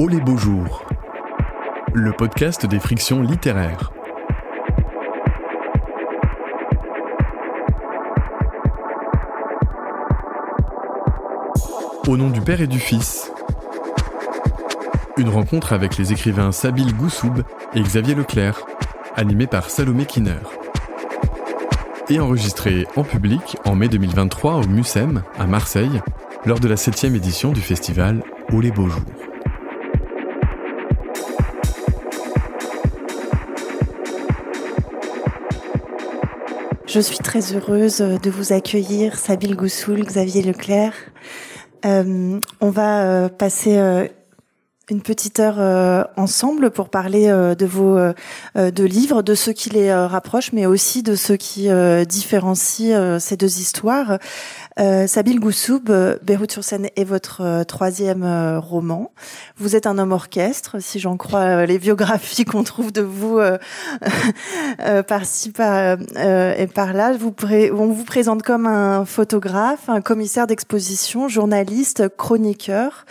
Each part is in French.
Oh les beaux jours, le podcast des frictions littéraires. Au nom du Père et du Fils. Une rencontre avec les écrivains Sabil Goussoub et Xavier Leclerc, animé par Salomé Kinner. Et enregistré en public en mai 2023 au MUSEM à Marseille, lors de la septième édition du festival Oh les beaux jours. Je suis très heureuse de vous accueillir, Sabine Goussoul, Xavier Leclerc. Euh, on va euh, passer euh, une petite heure euh, ensemble pour parler euh, de vos euh, de livres, de ceux qui les rapprochent, mais aussi de ceux qui différencient ces deux histoires. Sabil Goussoub, Beyrouth sur scène est votre troisième roman. Vous êtes un homme orchestre, si j'en crois les biographies qu'on trouve de vous par-ci par, et par-là. On vous présente comme un photographe, un commissaire d'exposition, journaliste, chroniqueur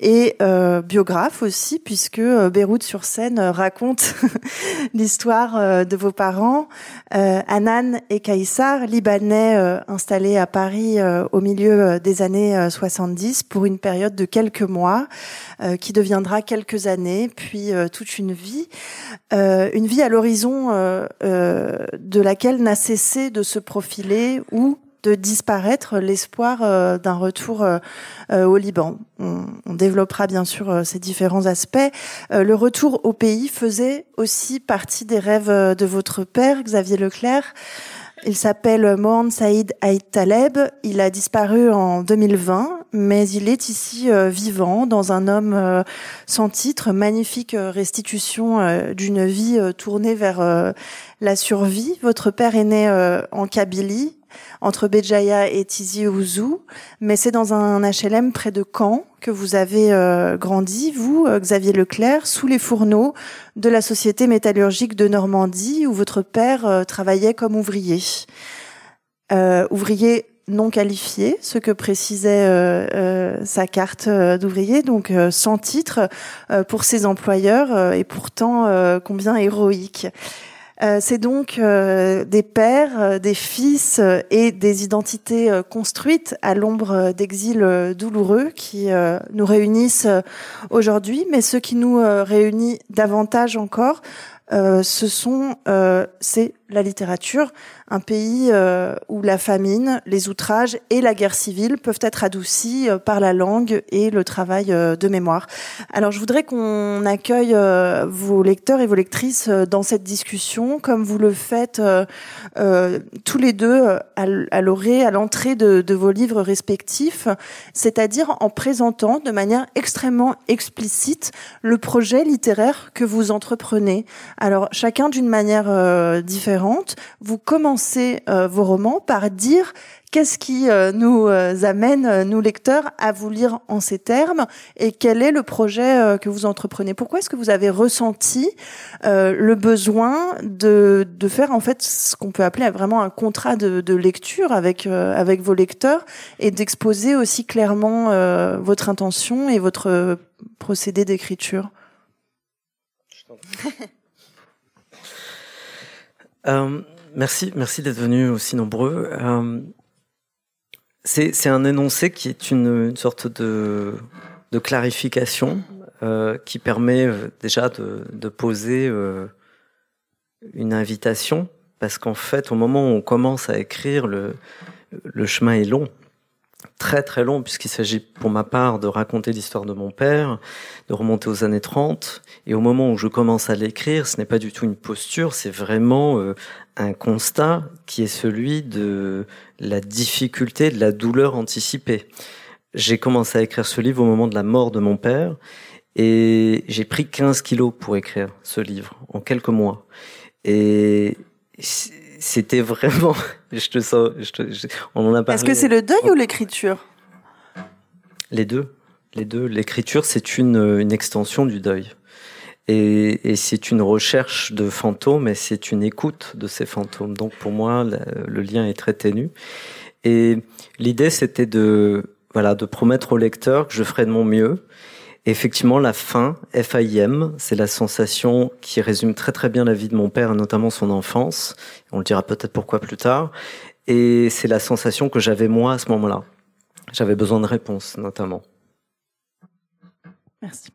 et euh, biographe aussi, puisque euh, Beyrouth sur scène euh, raconte l'histoire euh, de vos parents, euh, Anan et Kaïsar, libanais installés à Paris au milieu des années 70 pour une période de quelques mois, qui deviendra quelques années, puis toute une vie, une vie à l'horizon de laquelle n'a cessé de se profiler ou de disparaître l'espoir euh, d'un retour euh, euh, au Liban. On, développera bien sûr ces différents aspects. le retour au pays faisait aussi partie des rêves de votre père, Xavier Leclerc. Il s'appelle Mohamed Saïd Aïd Taleb. Il a disparu en 2020, mais il est ici vivant dans un homme sans titre, magnifique restitution d'une vie tournée vers la survie. Votre père est né en Kabylie entre Béjaïa et Tizi Ouzou, mais c'est dans un HLM près de Caen que vous avez euh, grandi, vous, euh, Xavier Leclerc, sous les fourneaux de la Société métallurgique de Normandie, où votre père euh, travaillait comme ouvrier. ouvrier non qualifié, ce que précisait sa carte d'ouvrier, donc sans titre pour ses employeurs et pourtant combien héroïque. Euh, c'est donc euh, des pères, euh, des fils et des identités construites à l'ombre d'exils douloureux qui nous réunissent aujourd'hui, mais ce qui nous réunit davantage encore, ce sont, c'est la littérature, un pays euh, où la famine, les outrages et la guerre civile peuvent être adoucis euh, par la langue et le travail euh, de mémoire. Alors je voudrais qu'on accueille vos lecteurs et vos lectrices dans cette discussion, comme vous le faites tous les deux à l'orée, à l'entrée de, de, vos livres respectifs, c'est-à-dire en présentant de manière extrêmement explicite le projet littéraire que vous entreprenez. Alors chacun d'une manière différente, vous commencez euh, vos romans par dire qu'est-ce qui euh, nous euh, amène, nous lecteurs, à vous lire en ces termes et quel est le projet que vous entreprenez. Pourquoi est-ce que vous avez ressenti le besoin de, de faire en fait ce qu'on peut appeler vraiment un contrat de, de lecture avec avec vos lecteurs et d'exposer aussi clairement votre intention et votre procédé d'écriture? Merci, merci d'être venus aussi nombreux. Euh, c'est un énoncé qui est une, sorte de, clarification euh, qui permet euh, déjà de, poser euh, une invitation, parce qu'en fait, au moment où on commence à écrire, le chemin est long très très long puisqu'il s'agit pour ma part de raconter l'histoire de mon père, de remonter aux années 30 et au moment où je commence à l'écrire, ce n'est pas du tout une posture, c'est vraiment euh, un constat qui est celui de la difficulté, de la douleur anticipée. J'ai commencé à écrire ce livre au moment de la mort de mon père et j'ai pris 15 kilos pour écrire ce livre en quelques mois. Et c'était vraiment. Je te sens. Je te, on en a parlé. Est-ce que c'est le deuil ou l'écriture? Les deux. Les deux. L'écriture, c'est une, une extension du deuil. Et, et c'est une recherche de fantômes et c'est une écoute de ces fantômes. Donc pour moi, le, le lien est très ténu. Et l'idée, c'était de, voilà, de promettre au lecteur que je ferai de mon mieux effectivement, la faim, F-A-I-M, c'est la sensation qui résume très très bien la vie de mon père, notamment son enfance. On le dira peut-être pourquoi plus tard. Et c'est la sensation que j'avais moi à ce moment-là. J'avais besoin de réponses, notamment. Merci.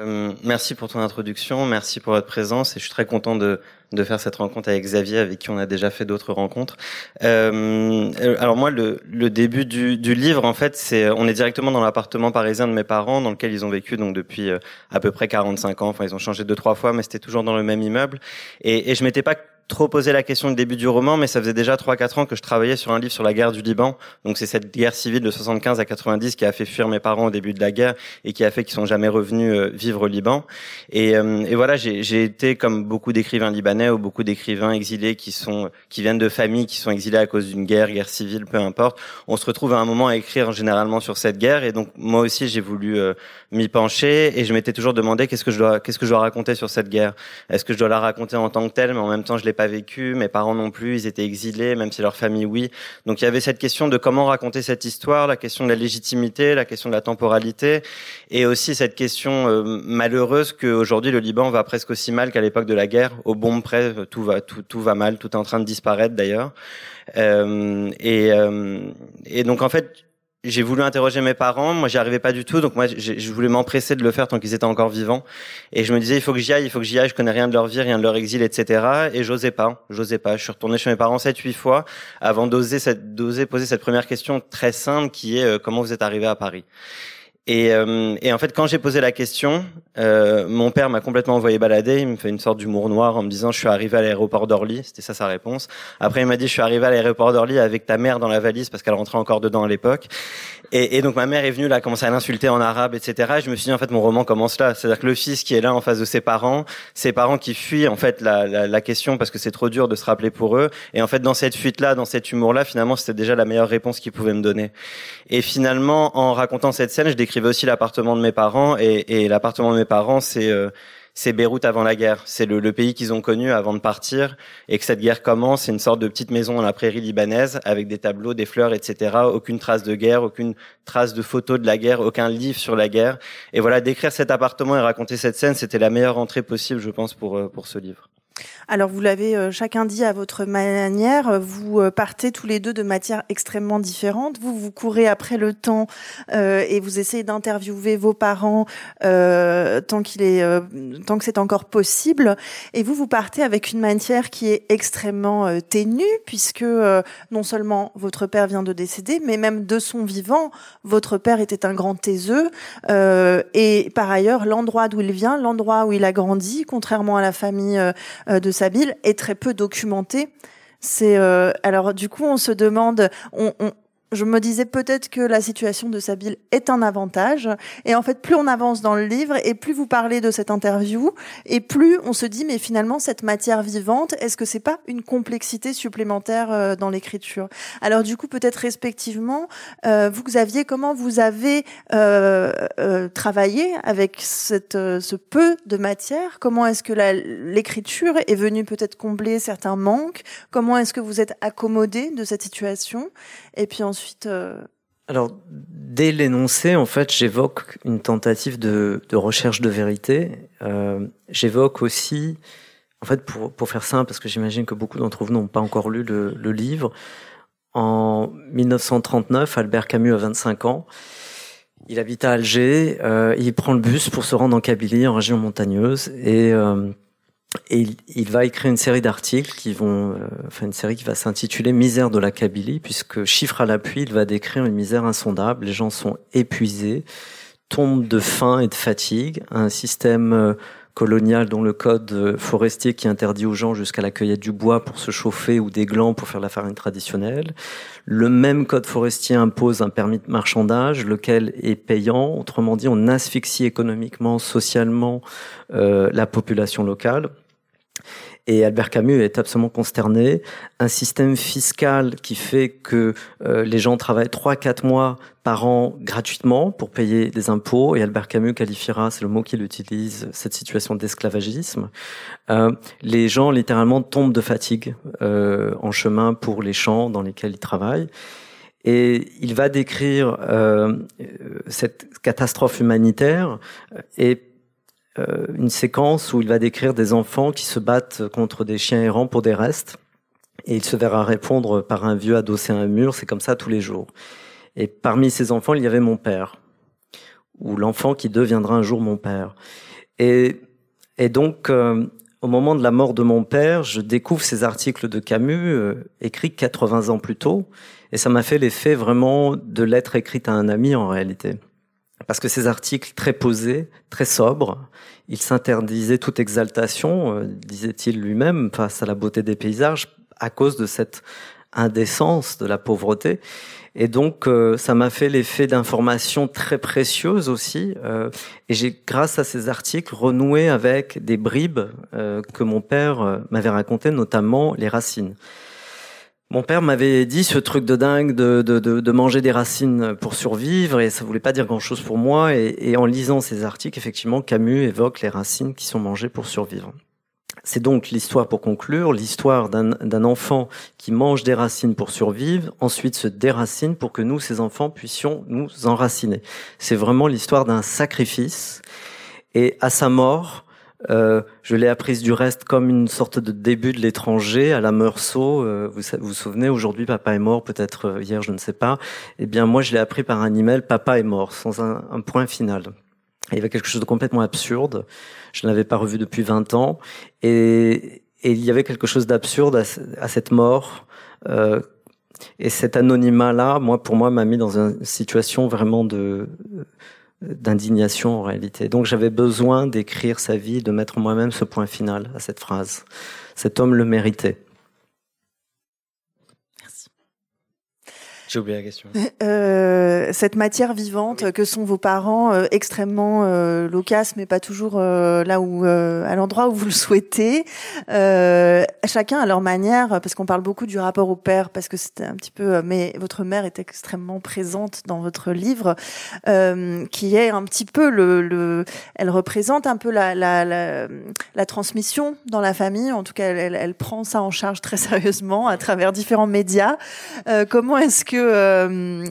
Euh, merci pour ton introduction, merci pour votre présence et je suis très content de, de faire cette rencontre avec Xavier, avec qui on a déjà fait d'autres rencontres. Euh, alors moi, le, le début du, du, livre, en fait, c'est on est directement dans l'appartement parisien de mes parents, dans lequel ils ont vécu donc depuis euh, à peu près 45 ans. Enfin, ils ont changé deux trois fois, mais c'était toujours dans le même immeuble. Et, et je m'étais pas trop posé la question du début du roman, mais ça faisait déjà 3-4 ans que je travaillais sur un livre sur la guerre du Liban. Donc c'est cette guerre civile de 75 à 90 qui a fait fuir mes parents au début de la guerre et qui a fait qu'ils sont jamais revenus euh, vivre au Liban. Et, euh, et voilà, j'ai été comme beaucoup d'écrivains libanais ou beaucoup d'écrivains exilés qui sont qui viennent de familles qui sont exilés à cause d'une guerre, guerre civile, peu importe. On se retrouve à un moment à écrire généralement sur cette guerre et donc moi aussi j'ai voulu euh, m'y pencher et je m'étais toujours demandé qu'est-ce que je dois qu'est-ce que je dois raconter sur cette guerre. Est-ce que je dois la raconter en tant que telle, mais en même temps je l'ai pas vécu, mes parents non plus, ils étaient exilés, même si leur famille oui. Donc il y avait cette question de comment raconter cette histoire, la question de la légitimité, la question de la temporalité, et aussi cette question euh, malheureuse qu'aujourd'hui le Liban va presque aussi mal qu'à l'époque de la guerre. Au bon près, tout va tout, tout va mal, tout est en train de disparaître d'ailleurs. Euh, et, euh, et donc en fait j'ai voulu interroger mes parents, moi j'y arrivais pas du tout, donc moi je voulais m'empresser de le faire tant qu'ils étaient encore vivants. Et je me disais il faut que j'y aille, il faut que j'y aille, je connais rien de leur vie, rien de leur exil, etc. Et j'osais pas, j'osais pas. Je suis retourné chez mes parents sept, huit fois avant d'oser cette, d'oser poser cette première question très simple qui est euh, comment vous êtes arrivé à Paris? Et, euh, et, en fait, quand j'ai posé la question, euh, mon père m'a complètement envoyé balader. Il me fait une sorte d'humour noir en me disant je suis arrivé à l'aéroport d'Orly. C'était ça sa réponse. Après, il m'a dit je suis arrivé à l'aéroport d'Orly avec ta mère dans la valise parce qu'elle rentrait encore dedans à l'époque. Et, donc ma mère est venue là, commencer à l'insulter en arabe, etc. Et je me suis dit en fait mon roman commence là. C'est-à-dire que le fils qui est là en face de ses parents, ses parents qui fuient en fait la, la, la question parce que c'est trop dur de se rappeler pour eux. Et en fait dans cette fuite là, dans cet humour là, finalement c'était déjà la meilleure réponse qu'ils pouvaient me donner. Et finalement en racontant cette scène, je décrivais aussi l'appartement de mes parents. Et, et l'appartement de mes parents, c'est euh, c'est Beyrouth avant la guerre. C'est le, le, pays qu'ils ont connu avant de partir et que cette guerre commence. C'est une sorte de petite maison dans la prairie libanaise avec des tableaux, des fleurs, etc. Aucune trace de guerre, aucune trace de photos de la guerre, aucun livre sur la guerre. Et voilà, décrire cet appartement et raconter cette scène, c'était la meilleure entrée possible, je pense, pour, euh, pour ce livre. Alors vous l'avez euh, chacun dit à votre manière, vous euh, partez tous les deux de matières extrêmement différentes. Vous vous courez après le temps euh, et vous essayez d'interviewer vos parents euh, tant qu'il est euh, tant que c'est encore possible. Et vous vous partez avec une matière qui est extrêmement euh, ténue puisque non seulement votre père vient de décéder, mais même de son vivant, votre père était un grand taiseux et par ailleurs l'endroit d'où il vient, l'endroit où il a grandi, contrairement à la famille de Est très peu documenté. C'est euh, alors du coup on se demande, on, on, je me disais peut-être que la situation de Sabine est un avantage. Et en fait, plus on avance dans le livre et plus vous parlez de cette interview et plus on se dit, mais finalement, cette matière vivante, est-ce que c'est pas une complexité supplémentaire euh, dans l'écriture? Alors du coup, peut-être respectivement, euh, vous Xavier, comment vous avez euh, euh, travaillé avec cette, euh, ce peu de matière? Comment est-ce que l'écriture est venue peut-être combler certains manques? Comment est-ce que vous êtes accommodé de cette situation? Et puis ensuite, euh... Alors, dès l'énoncé, en fait, j'évoque une tentative de, de, recherche de vérité. Euh, j'évoque aussi, en fait, pour, pour faire simple, parce que j'imagine que beaucoup d'entre vous n'ont pas encore lu le, le, livre, en 1939, Albert Camus a 25 ans. Il habite à Alger, euh, il prend le bus pour se rendre en Kabylie, en région montagneuse, et euh, et il, va écrire une série d'articles qui vont, euh, enfin une série qui va s'intituler Misère de la Kabylie, puisque chiffre à l'appui, il va décrire une misère insondable. Les gens sont épuisés, tombent de faim et de fatigue. Un système colonial dont le code euh, forestier qui interdit aux gens jusqu'à la cueillette du bois pour se chauffer ou des glands pour faire la farine traditionnelle. Le même code forestier impose un permis de marchandage, lequel est payant. Autrement dit, on asphyxie économiquement, socialement euh, la population locale. Et Albert Camus est absolument consterné. Un système fiscal qui fait que euh, les gens travaillent 3-4 mois par an gratuitement pour payer des impôts. Et Albert Camus qualifiera, c'est le mot qu'il utilise, cette situation d'esclavagisme. Euh, les gens littéralement tombent de fatigue euh, en chemin pour les champs dans lesquels ils travaillent. Et il va décrire euh, cette catastrophe humanitaire et une séquence où il va décrire des enfants qui se battent contre des chiens errants pour des restes. Et il se verra répondre par un vieux adossé à un mur, c'est comme ça tous les jours. Et parmi ces enfants, il y avait mon père, ou l'enfant qui deviendra un jour mon père. Et, et donc, euh, au moment de la mort de mon père, je découvre ces articles de Camus, euh, écrits 80 ans plus tôt, et ça m'a fait l'effet vraiment de lettre écrite à un ami en réalité. Parce que ces articles très posés, très sobres, il s'interdisait toute exaltation, euh, disait-il lui-même, face à la beauté des paysages, à cause de cette indécence de la pauvreté. Et donc, euh, ça m'a fait l'effet d'informations très précieuses aussi. Euh, et j'ai, grâce à ces articles, renoué avec des bribes que mon père m'avait racontées, notamment les racines. Mon père m'avait dit ce truc de dingue de, de, de, de, manger des racines pour survivre et ça voulait pas dire grand chose pour moi. Et, et, en lisant ces articles, effectivement, Camus évoque les racines qui sont mangées pour survivre. C'est donc l'histoire, pour conclure, l'histoire d'un enfant qui mange des racines pour survivre, ensuite se déracine pour que nous, ces enfants, puissions nous enraciner. C'est vraiment l'histoire d'un sacrifice. Et à sa mort, euh, je l'ai apprise du reste comme une sorte de début de l'étranger à la Meursault. Euh, vous, vous souvenez, aujourd'hui papa est mort, peut-être euh, hier, je ne sais pas. Eh bien moi je l'ai appris par un email, papa est mort, sans un, un point final. il y avait quelque chose de complètement absurde. Je ne l'avais pas revu depuis 20 ans. Et, et il y avait quelque chose d'absurde à, à, cette mort. Euh, et cet anonymat-là, moi, pour moi, m'a mis dans une situation vraiment de d'indignation en réalité. Donc j'avais besoin d'écrire sa vie, de mettre moi-même ce point final à cette phrase. Cet homme le méritait. J'ai oublié la question. Euh, cette matière vivante oui. que sont vos parents, euh, extrêmement euh, loquace, mais pas toujours euh, là où, à l'endroit où vous le souhaitez. Chacun à leur manière, parce qu'on parle beaucoup du rapport au père, parce que c'était un petit peu. Mais votre mère est extrêmement présente dans votre livre, qui est un petit peu le, le. Elle représente un peu la, la, la, la transmission dans la famille. En tout cas, elle, elle, prend ça en charge très sérieusement à travers différents médias. comment est-ce que euh,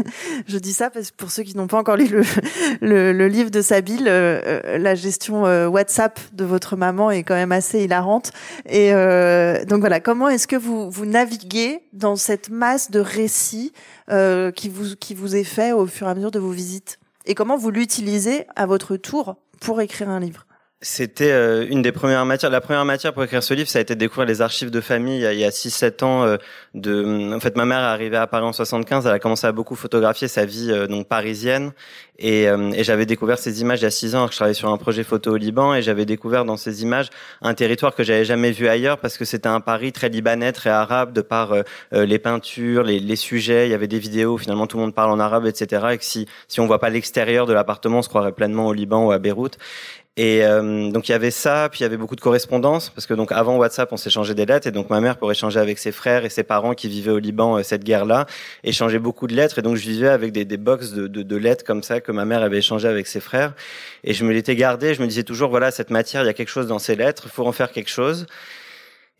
je dis ça parce que pour ceux qui n'ont pas encore lu le, le, le livre de Sabine, euh, la gestion euh, WhatsApp de votre maman est quand même assez hilarante. Et euh, donc voilà, comment est-ce que vous vous naviguez dans cette masse de récits euh, qui vous qui vous est fait au fur et à mesure de vos visites? Et comment vous l'utilisez à votre tour pour écrire un livre? C'était euh, une des premières matières. La première matière pour écrire ce livre, ça a été de découvrir les archives de famille il y a, 6-7 ans. Euh, de, en fait, ma mère est arrivée à Paris en 75. Elle a commencé à beaucoup photographier sa vie euh, donc parisienne. Et, et j'avais découvert ces images il y a 6 ans alors que je travaillais sur un projet photo au Liban. Et j'avais découvert dans ces images un territoire que j'avais jamais vu ailleurs parce que c'était un Paris très libanais, très arabe, de par les peintures, les, les, sujets. Il y avait des vidéos. Finalement, tout le monde parle en arabe, etc. Et que si, si on voit pas l'extérieur de l'appartement, on se croirait pleinement au Liban ou à Beyrouth. Et euh, donc il y avait ça, puis il y avait beaucoup de correspondances parce que donc avant WhatsApp on s'échangeait des lettres et donc ma mère pour échanger avec ses frères et ses parents qui vivaient au Liban euh, cette guerre-là échangeait beaucoup de lettres et donc je vivais avec des, des box de, de, de, lettres comme ça que ma mère avait échangé avec ses frères et je me l'étais gardé, je me disais toujours voilà cette matière il y a quelque chose dans ces lettres, faut en faire quelque chose.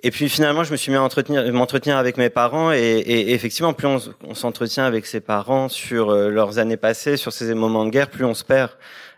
Et puis finalement, je me suis mis à entretenir, m'entretenir avec mes parents et, et, effectivement, plus on, on s'entretient avec ses parents sur euh, leurs années passées, sur ces moments de guerre, plus on se perd.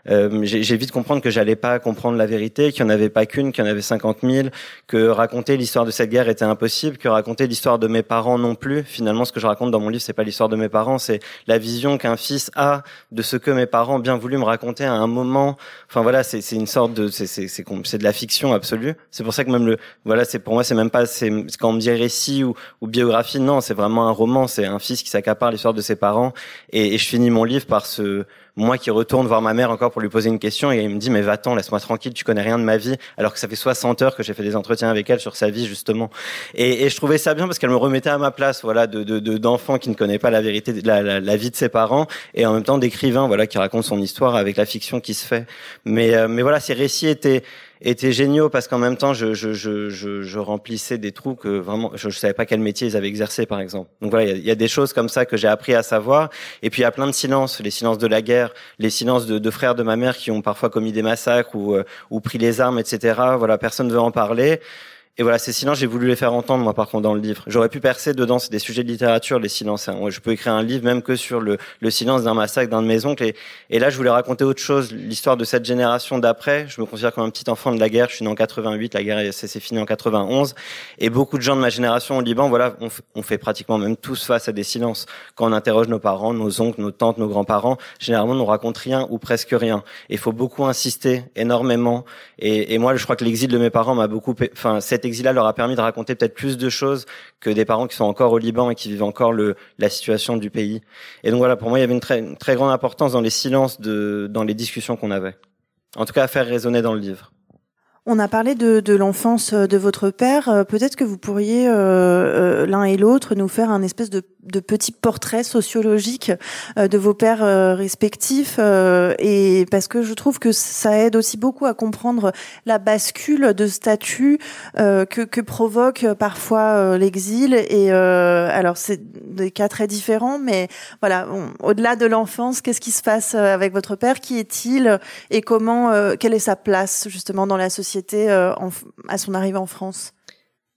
Euh, j'ai vite comprendre que j'allais pas comprendre la vérité, qu'il n'y en avait pas qu'une, qu'il y en avait 50 000, que raconter l'histoire de cette guerre était impossible, que raconter l'histoire de mes parents non plus. Finalement, ce que je raconte dans mon livre, c'est pas l'histoire de mes parents, c'est la vision qu'un fils a de ce que mes parents ont bien voulu me raconter à un moment. Enfin voilà, c'est une sorte de, c'est de la fiction absolue. C'est pour ça que même le, voilà, c'est pour moi, c'est même pas, c'est quand on me dit récit ou, ou biographie, non, c'est vraiment un roman. C'est un fils qui s'accapare l'histoire de ses parents. Et, et je finis mon livre par ce moi qui retourne voir ma mère encore pour lui poser une question et il me dit mais va-t'en, laisse-moi tranquille, tu connais rien de ma vie, alors que ça fait 60 heures que j'ai fait des entretiens avec elle sur sa vie justement. Et, et je trouvais ça bien parce qu'elle me remettait à ma place, voilà, de d'enfant de, de, qui ne connaît pas la vérité, la, la, la, vie de ses parents, et en même temps d'écrivain, voilà, qui raconte son histoire avec la fiction qui se fait. Mais euh, mais voilà, ces récits étaient étaient géniaux parce qu'en même temps, je, je, je, je, remplissais des trous que vraiment, je, ne savais pas quel métier ils avaient exercé, par exemple. Donc voilà, il y, a des choses comme ça que j'ai appris à savoir. Et puis il y a plein de silences, les silences de la guerre, les silences de, de frères de ma mère qui ont parfois commis des massacres ou, euh, ou pris les armes, etc. Voilà, personne ne veut en parler. Et voilà, ces silences, j'ai voulu les faire entendre, moi, par contre, dans le livre. J'aurais pu percer dedans, c'est des sujets de littérature, les silences. Hein. Je peux écrire un livre même que sur le, le silence d'un massacre d'un de mes oncles. Et, là, je voulais raconter autre chose, l'histoire de cette génération d'après. Je me considère comme un petit enfant de la guerre. Je suis né en 88, la guerre s'est fini en 91. Et beaucoup de gens de ma génération au Liban, voilà, on, fait pratiquement même tous face à des silences. Quand on interroge nos parents, nos oncles, nos tantes, nos grands-parents, généralement, on ne raconte rien ou presque rien. Il faut beaucoup insister, énormément. Et, et moi, je crois que l'exil de mes parents m'a beaucoup, enfin, cet exil-là leur a permis de raconter peut-être plus de choses que des parents qui sont encore au Liban et qui vivent encore le, la situation du pays. Et donc voilà, pour moi, il y avait une très, très grande importance dans les silences, dans les discussions qu'on avait. En tout cas, à faire résonner dans le livre. On a parlé de, l'enfance de votre père. Euh, peut-être que vous pourriez euh, euh, l'un et l'autre nous faire un espèce de, de petit portrait sociologique euh, de vos pères euh, respectifs. Euh, et parce que je trouve que ça aide aussi beaucoup à comprendre la bascule de statut que, que provoque parfois l'exil. Et alors c'est des cas très différents, mais voilà, au-delà de l'enfance, qu'est-ce qui se passe avec votre père? Qui est-il? Et comment Quelle est sa place justement dans la société euh, à son arrivée en France?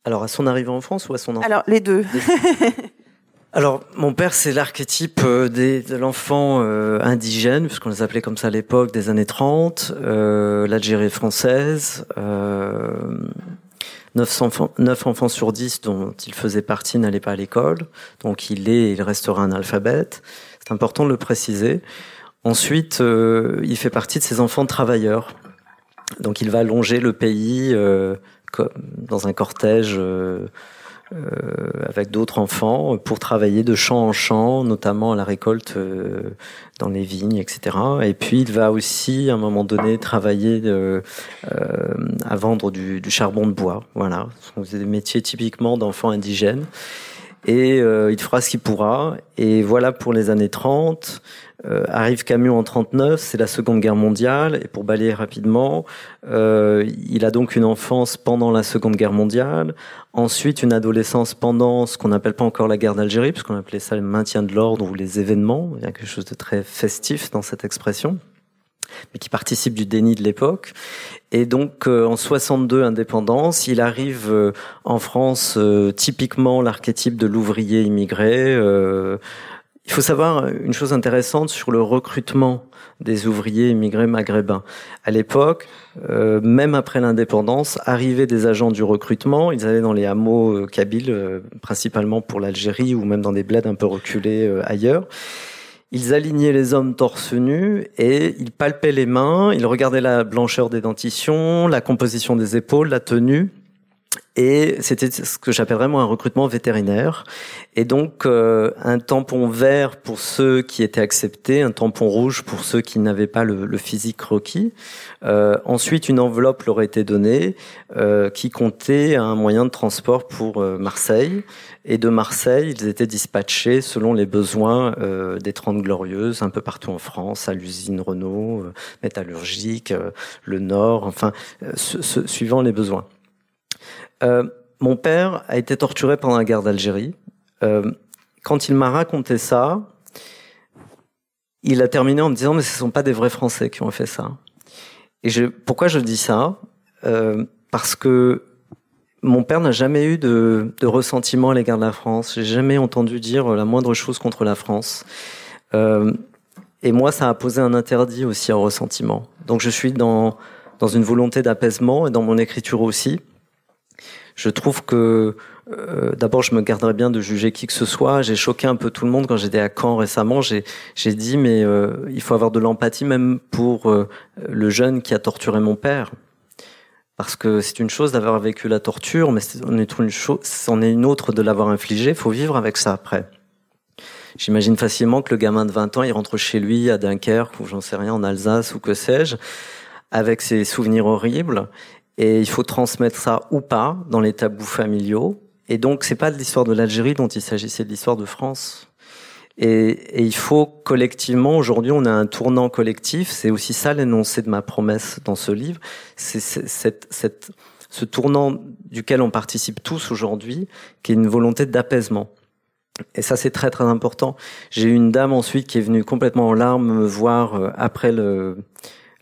Alors, à son arrivée en France ou à son enfant Alors, les deux. Alors, mon père, c'est l'archétype euh, de l'enfant euh, indigène, puisqu'on les appelait comme ça à l'époque, des années 30, l'Algérie française, euh, 9 enfants, 9 enfants sur 10 dont il faisait partie n'allaient pas à l'école, donc il est il restera un alphabète. C'est important de le préciser. Ensuite, il fait partie de ces enfants travailleurs. Donc il va longer le pays euh, dans un cortège euh, euh, avec d'autres enfants pour travailler de champ en champ, notamment à la récolte dans les vignes, etc. Et puis il va aussi, à un moment donné, travailler à vendre du, du, charbon de bois. Voilà, c'est des métiers typiquement d'enfants indigènes. Et il fera ce qu'il pourra. Et voilà pour les années 30. Euh, arrive Camus en 39, c'est la Seconde Guerre mondiale, et pour balayer rapidement, euh, il a donc une enfance pendant la Seconde Guerre mondiale, ensuite une adolescence pendant ce qu'on n'appelle pas encore la guerre d'Algérie, puisqu'on appelait ça le maintien de l'ordre ou les événements, il y a quelque chose de très festif dans cette expression mais qui participe du déni de l'époque. Et donc euh, en 62 indépendance, il arrive euh, en France typiquement l'archétype de l'ouvrier immigré, il faut savoir une chose intéressante sur le recrutement des ouvriers immigrés maghrébins. À l'époque, euh, même après l'indépendance, arrivaient des agents du recrutement. Ils allaient dans les hameaux euh, kabyles, euh, principalement pour l'Algérie ou même dans des bleds un peu reculés ailleurs. Ils alignaient les hommes torse nus et ils palpaient les mains, ils regardaient la blancheur des dentitions, la composition des épaules, la tenue. Et c'était ce que j'appelle vraiment un recrutement vétérinaire. Et donc euh, un tampon vert pour ceux qui étaient acceptés, un tampon rouge pour ceux qui n'avaient pas le, physique requis. Euh, ensuite, une enveloppe leur était donnée euh, qui comptait un moyen de transport pour Marseille. Et de Marseille, ils étaient dispatchés selon les besoins des Trente Glorieuses, un peu partout en France, à l'usine Renault, métallurgique, le Nord, enfin, suivant les besoins. Euh, mon père a été torturé pendant la guerre d'Algérie. Euh, quand il m'a raconté ça, il a terminé en me disant mais ce ne sont pas des vrais Français qui ont fait ça. Et pourquoi je dis ça? Euh, Parce que mon père n'a jamais eu de, ressentiment à l'égard de la France. J'ai jamais entendu dire la moindre chose contre la France. Et moi, ça a posé un interdit aussi au ressentiment. Donc je suis dans une volonté d'apaisement et dans mon écriture aussi. Je trouve que euh, d'abord, je me garderais bien de juger qui que ce soit. J'ai choqué un peu tout le monde quand j'étais à Caen récemment. J'ai dit, mais euh, il faut avoir de l'empathie même pour euh, le jeune qui a torturé mon père. Parce que c'est une chose d'avoir vécu la torture, mais c'en est une chose, c'en est une autre de l'avoir infligé. Il faut vivre avec ça après. J'imagine facilement que le gamin de 20 ans, il rentre chez lui à Dunkerque ou j'en sais rien, en Alsace ou que sais-je, avec ses souvenirs horribles et il faut transmettre ça ou pas dans les tabous familiaux. Et donc, c'est pas de l'histoire de l'Algérie dont il s'agit, c'est de l'histoire de France. Et, et, il faut collectivement, aujourd'hui, on a un tournant collectif. C'est aussi ça l'énoncé de ma promesse dans ce livre. C'est cette, cette, ce tournant duquel on participe tous aujourd'hui, qui est une volonté d'apaisement. Et ça, c'est très très important. J'ai eu une dame ensuite qui est venue complètement en larmes me voir euh, après le,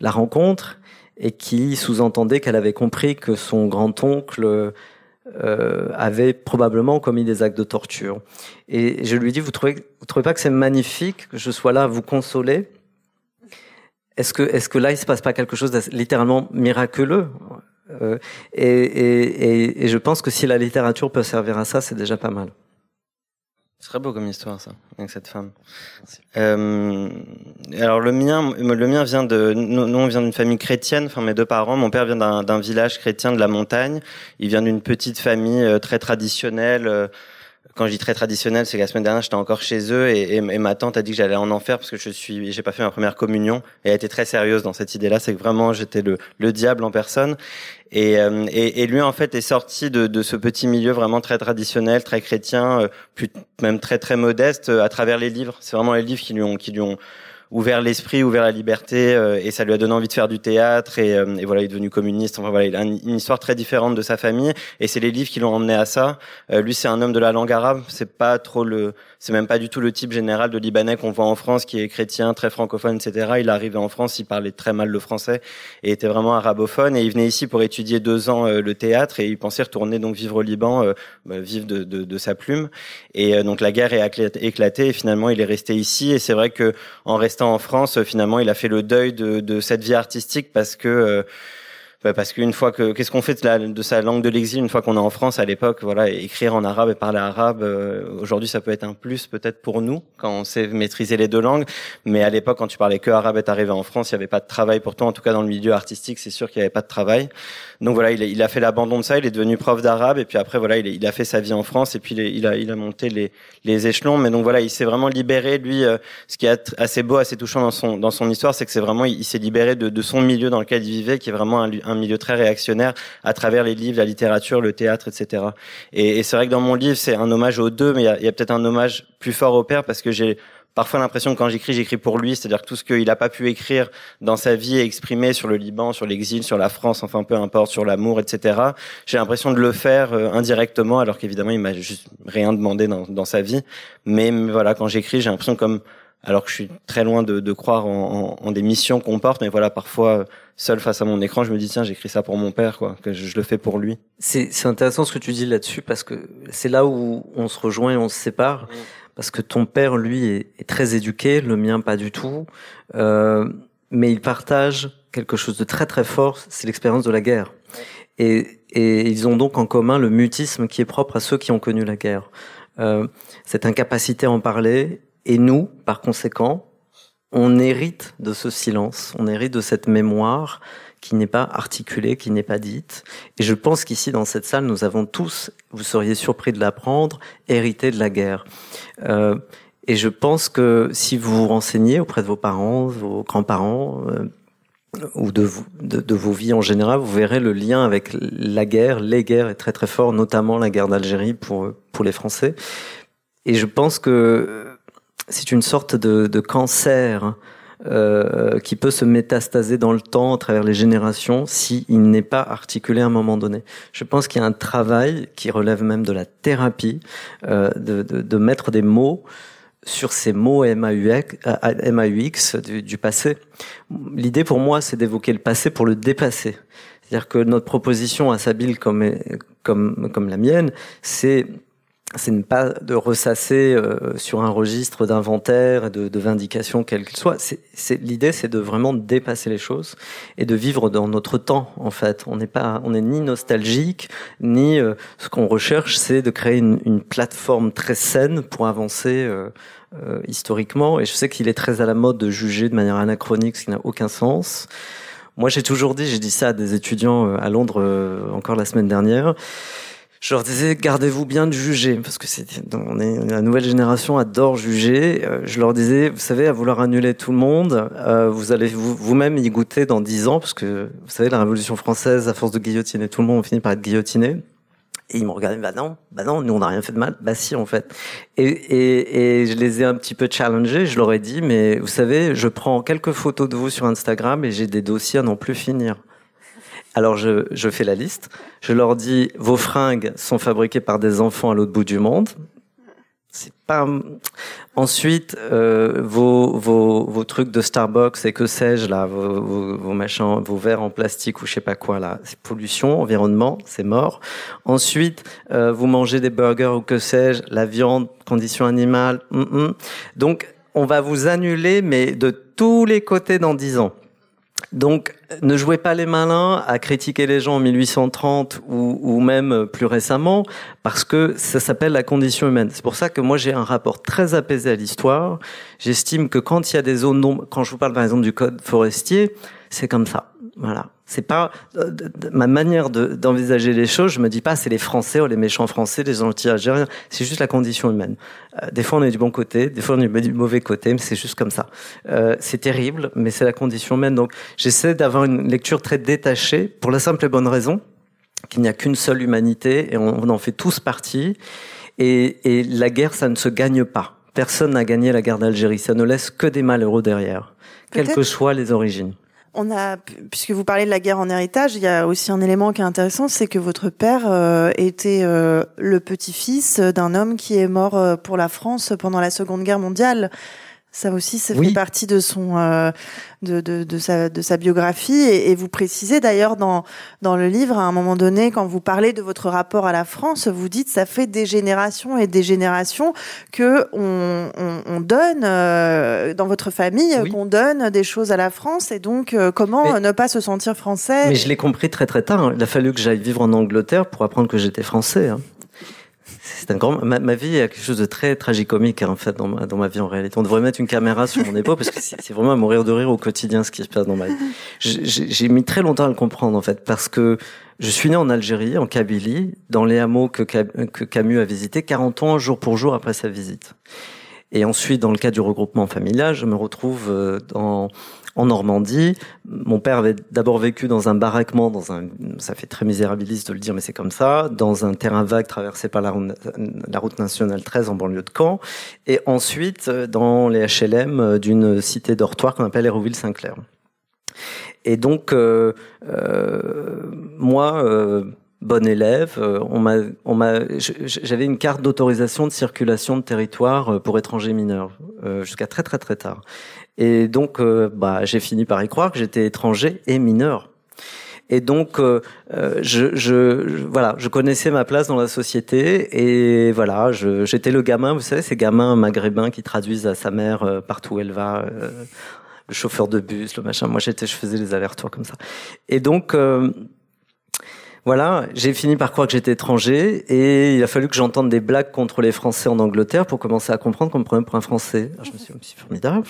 la rencontre et qui sous-entendait qu'elle avait compris que son grand-oncle euh, avaient probablement commis des actes de torture. Et je lui dis, vous trouvez, vous trouvez pas que c'est magnifique que je sois là à vous consoler? Est-ce que, est-ce que là, il se passe pas quelque chose de littéralement miraculeux? Euh, et, et, et, je pense que si la littérature peut servir à ça, c'est déjà pas mal. C'est très beau comme histoire ça, avec cette femme. Euh, alors le mien, le mien vient de, nous, on vient d'une famille chrétienne. Enfin mes deux parents, mon père vient d'un village chrétien de la montagne. Il vient d'une petite famille euh, très traditionnelle. Quand je dis très traditionnel, c'est que la semaine dernière, j'étais encore chez eux et, ma tante a dit que j'allais en enfer parce que je suis, j'ai pas fait ma première communion et elle été très sérieuse dans cette idée-là. C'est que vraiment, j'étais le, le diable en personne. Et, euh, et, lui, en fait, est sorti de, de, ce petit milieu vraiment très traditionnel, très chrétien, euh, plus, même très très modeste, euh, à travers les livres. C'est vraiment les livres qui lui ont, qui lui ont ouvert l'esprit, ouvert la liberté, euh, et ça lui a donné envie de faire du théâtre. Et, euh, et, voilà, il est devenu communiste. Enfin voilà, il a une, histoire très différente de sa famille, et c'est les livres qui l'ont emmené à ça. Euh, lui, c'est un homme de la langue arabe. C'est pas trop le, c'est même pas du tout le type général de Libanais qu'on voit en France, qui est chrétien, très francophone, etc. Il arrivé en France, il parlait très mal le français et était vraiment arabophone. Et il venait ici pour étudier deux ans le théâtre, et il pensait retourner donc vivre au Liban, bah, vivre de, de, de, sa plume. Et donc la guerre est éclatée, et finalement il est resté ici. Et c'est vrai que en restant en France, finalement, il a fait le deuil de, cette vie artistique parce que euh, parce qu'une fois que qu'est-ce qu'on fait de, la, de sa langue de l'exil une fois qu'on est en France à l'époque voilà écrire en arabe et parler arabe euh, aujourd'hui ça peut être un plus peut-être pour nous quand on sait maîtriser les deux langues. Mais à l'époque quand tu parlais que arabe est arrivé en France il y avait pas de travail pour toi en tout cas dans le milieu artistique c'est sûr qu'il y avait pas de travail. Donc voilà il a, il a fait l'abandon de ça il est devenu prof d'arabe et puis après voilà il, il, a fait sa vie en France et puis il, a il a monté les les échelons. Mais donc voilà il s'est vraiment libéré lui euh, ce qui est assez beau assez touchant dans son dans son histoire c'est que c'est vraiment il, s'est libéré de, de son milieu dans lequel il vivait qui est vraiment un milieu très réactionnaire à travers les livres, la littérature, le théâtre, etc. Et, c'est vrai que dans mon livre, c'est un hommage aux deux, mais il y a, peut-être un hommage plus fort au père parce que j'ai parfois l'impression que quand j'écris, j'écris pour lui, c'est-à-dire que tout ce qu'il n'a pas pu écrire dans sa vie et exprimer sur le Liban, sur l'exil, sur la France, enfin peu importe, sur l'amour, etc. J'ai l'impression de le faire euh, indirectement, alors qu'évidemment il m'a juste rien demandé dans, dans sa vie. Mais, mais voilà, quand j'écris, j'ai l'impression comme alors que je suis très loin de, de croire en, en, en, des missions qu'on porte, mais voilà, parfois seul face à mon écran, je me dis tiens, j'écris ça pour mon père, quoi, que je, le fais pour lui. C'est intéressant ce que tu dis là-dessus parce que c'est là où on se rejoint et on se sépare, mm. parce que ton père, lui, est, est, très éduqué, le mien pas du tout, euh, mais il partage quelque chose de très très fort, c'est l'expérience de la guerre. Et, et ils ont donc en commun le mutisme qui est propre à ceux qui ont connu la guerre. Euh, cette incapacité à en parler et nous, par conséquent, on hérite de ce silence, on hérite de cette mémoire qui n'est pas articulée, qui n'est pas dite. Et je pense qu'ici, dans cette salle, nous avons tous, vous seriez surpris de l'apprendre, hérité de la guerre. Euh, et je pense que si vous vous renseignez auprès de vos parents, vos grands-parents, euh, ou de, de, vos vies en général, vous verrez le lien avec la guerre. Les guerres est très très fort, notamment la guerre d'Algérie pour, pour les Français. Et je pense que c'est une sorte de, de cancer euh, qui peut se métastaser dans le temps à travers les générations s'il n'est pas articulé à un moment donné. Je pense qu'il y a un travail qui relève même de la thérapie, euh, de, de, de, mettre des mots sur ces mots MAUX, MAUX du, du passé. L'idée pour moi, c'est d'évoquer le passé pour le dépasser. C'est-à-dire que notre proposition à Sabine comme, comme, comme la mienne, c'est c'est ne pas de ressasser euh, sur un registre d'inventaire, de, de vindication quel qu'il soit. C'est, l'idée, c'est de vraiment dépasser les choses et de vivre dans notre temps. En fait, on n'est pas, on n'est ni nostalgique, ni euh, ce qu'on recherche, c'est de créer une, une, plateforme très saine pour avancer euh, historiquement. Et je sais qu'il est très à la mode de juger de manière anachronique, ce qui n'a aucun sens. Moi, j'ai toujours dit, j'ai dit ça à des étudiants à Londres encore la semaine dernière je leur disais gardez-vous bien de juger parce que c'est on est la nouvelle génération adore juger. Euh, je leur disais vous savez à vouloir annuler tout le monde, euh, vous allez vous-même y goûter dans dix ans parce que vous savez la Révolution française à force de guillotiner tout le monde on finit par être guillotiné. Et ils me regardaient, bah non, bah non, nous on n'a rien fait de mal. Bah si en fait. Et, et, et je les ai un petit peu challengés. Je leur ai dit, mais vous savez, je prends quelques photos de vous sur Instagram et j'ai des dossiers à n'en plus finir. Alors je, je fais la liste. Je leur dis vos fringues sont fabriquées par des enfants à l'autre bout du monde. c'est pas. Ensuite, euh, vos, vos, vos trucs de Starbucks et que sais-je là, vos, vos, machins, vos verres en plastique ou je sais pas quoi là, c'est pollution, environnement, c'est mort. Ensuite, euh, vous mangez des burgers ou que sais-je, la viande, conditions animales. Mm -mm. Donc, on va vous annuler, mais de tous les côtés dans dix ans. Donc, ne jouez pas les malins à critiquer les gens en 1830 ou, même plus récemment, parce que ça s'appelle la condition humaine. C'est pour ça que moi j'ai un rapport très apaisé à l'histoire. J'estime que quand il y a des zones quand je vous parle par exemple du code forestier, c'est comme ça. Voilà. C'est pas euh, ma manière d'envisager les choses. Je me dis pas c'est les Français ou les méchants Français, les gentils Algériens. C'est juste la condition humaine. Euh, des fois on est du bon côté, des fois on est du mauvais côté, mais c'est juste comme ça. Euh, c'est terrible, mais c'est la condition humaine. Donc j'essaie d'avoir une lecture très détachée pour la simple et bonne raison qu'il n'y a qu'une seule humanité et on, on, en fait tous partie. Et, et la guerre, ça ne se gagne pas. Personne n'a gagné la guerre d'Algérie. Ça ne laisse que des malheureux derrière, quelles que soient les origines. On a, puisque vous parlez de la guerre en héritage, il y a aussi un élément qui est intéressant, c'est que votre père euh, était euh, le petit-fils d'un homme qui est mort euh, pour la France pendant la Seconde Guerre mondiale. Ça aussi, ça oui. fait partie de son, euh, de, de, de, sa, de sa biographie. Et, et vous précisez d'ailleurs dans, dans le livre, à un moment donné, quand vous parlez de votre rapport à la France, vous dites ça fait des générations et des générations que on, on, on donne euh, dans votre famille, oui. qu'on donne des choses à la France. Et donc, euh, comment mais, ne pas se sentir français Mais je l'ai compris très très tard. Il a fallu que j'aille vivre en Angleterre pour apprendre que j'étais français. Hein c'est un grand. Ma, vie a quelque chose de très tragicomique en fait dans ma, dans ma vie en réalité. On devrait mettre une caméra sur mon épaule parce que c'est vraiment à mourir de rire au quotidien ce qui se passe dans ma vie. J'ai mis très longtemps à le comprendre en fait parce que je suis né en Algérie, en Kabylie, dans les hameaux que, que Camus a visités 40 ans jour pour jour après sa visite. Et ensuite, dans le cas du regroupement familial, je me retrouve euh, dans en Normandie. Mon père avait d'abord vécu dans un baraquement, dans un, ça fait très misérabiliste de le dire, mais c'est comme ça, dans un terrain vague traversé par la, route nationale 13 en banlieue de Caen, et ensuite dans les HLM d'une cité dortoir qu'on appelle Hérouville-Saint-Clair. Et donc, euh, euh, moi, euh, bon élève, on m'a, on m'a, j'avais une carte d'autorisation de circulation de territoire pour étrangers mineurs jusqu'à très très très tard. Et donc, euh, bah, j'ai fini par y croire que j'étais étranger et mineur. Et donc, euh, je, je, je, voilà, je connaissais ma place dans la société et voilà, j'étais le gamin, vous savez, ces gamins maghrébins qui traduisent à sa mère euh, partout où elle va, euh, le chauffeur de bus, le machin. Moi, j'étais, je faisais les allers-retours comme ça. Et donc, euh, voilà, j'ai fini par croire que j'étais étranger et il a fallu que j'entende des blagues contre les Français en Angleterre pour commencer à comprendre qu'on me prenait pour un Français. Alors je me suis dit, c'est formidable.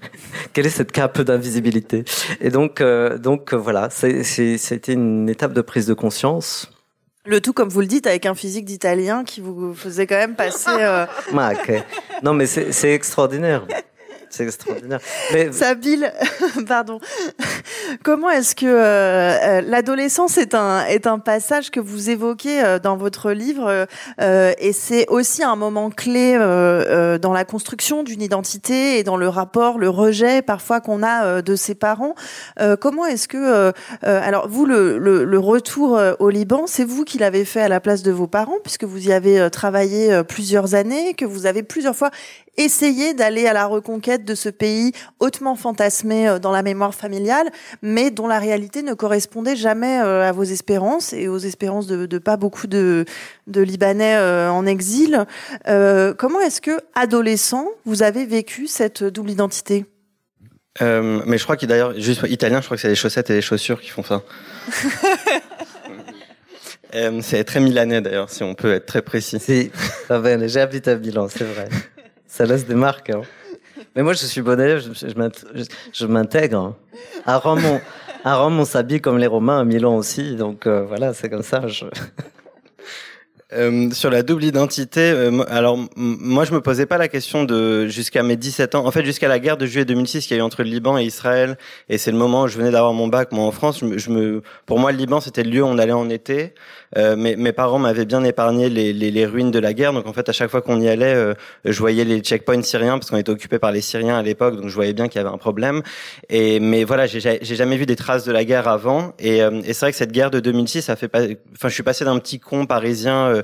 Quelle est cette cape d'invisibilité? Et donc, euh, donc voilà, c'était une étape de prise de conscience. Le tout, comme vous le dites, avec un physique d'italien qui vous faisait quand même passer. Euh... Ah, okay. Non, mais c'est extraordinaire. C'est extraordinaire. Mais... Sabine, pardon. Comment est-ce que euh, l'adolescence est un est un passage que vous évoquez euh, dans votre livre euh, et c'est aussi un moment clé euh, euh, dans la construction d'une identité et dans le rapport, le rejet parfois qu'on a euh, de ses parents. comment est-ce que alors vous le, le, le retour au Liban, c'est vous qui l'avez fait à la place de vos parents puisque vous y avez travaillé plusieurs années, que vous avez plusieurs fois essayer d'aller à la reconquête de ce pays hautement fantasmé euh, dans la mémoire familiale, mais dont la réalité ne correspondait jamais euh, à vos espérances et aux espérances de, de pas beaucoup de, de Libanais euh, en exil. comment est-ce que, adolescent, vous avez vécu cette double identité? Euh, mais je crois qu'il d'ailleurs, juste italien, je crois que c'est les chaussettes et les chaussures qui font ça. euh, c'est très milanais d'ailleurs, si on peut être très précis. Si, j'ai habité à Milan, c'est vrai ça laisse des marques. Hein. Mais moi, je suis bon élève, je, m'intègre. Hein. À Rome, on, s'habille comme les Romains, à Milan aussi. Donc euh, voilà, c'est comme ça. Euh, sur la double identité, euh, alors moi je me posais pas la question de jusqu'à mes 17 ans. En fait, jusqu'à la guerre de juillet 2006 qu'il y a eu entre le Liban et Israël, et c'est le moment où je venais d'avoir mon bac moi en France. Pour moi, le Liban c'était le lieu où on allait en été. Euh, mes, mes parents m'avaient bien épargné les, les, les, ruines de la guerre, donc en fait à chaque fois qu'on y allait, euh, je voyais les checkpoints syriens parce qu'on était occupé par les Syriens à l'époque, donc je voyais bien qu'il y avait un problème. Et mais voilà, j'ai jamais vu des traces de la guerre avant, et, et c'est vrai que cette guerre de 2006, ça fait pas. Enfin, je suis passé d'un petit con parisien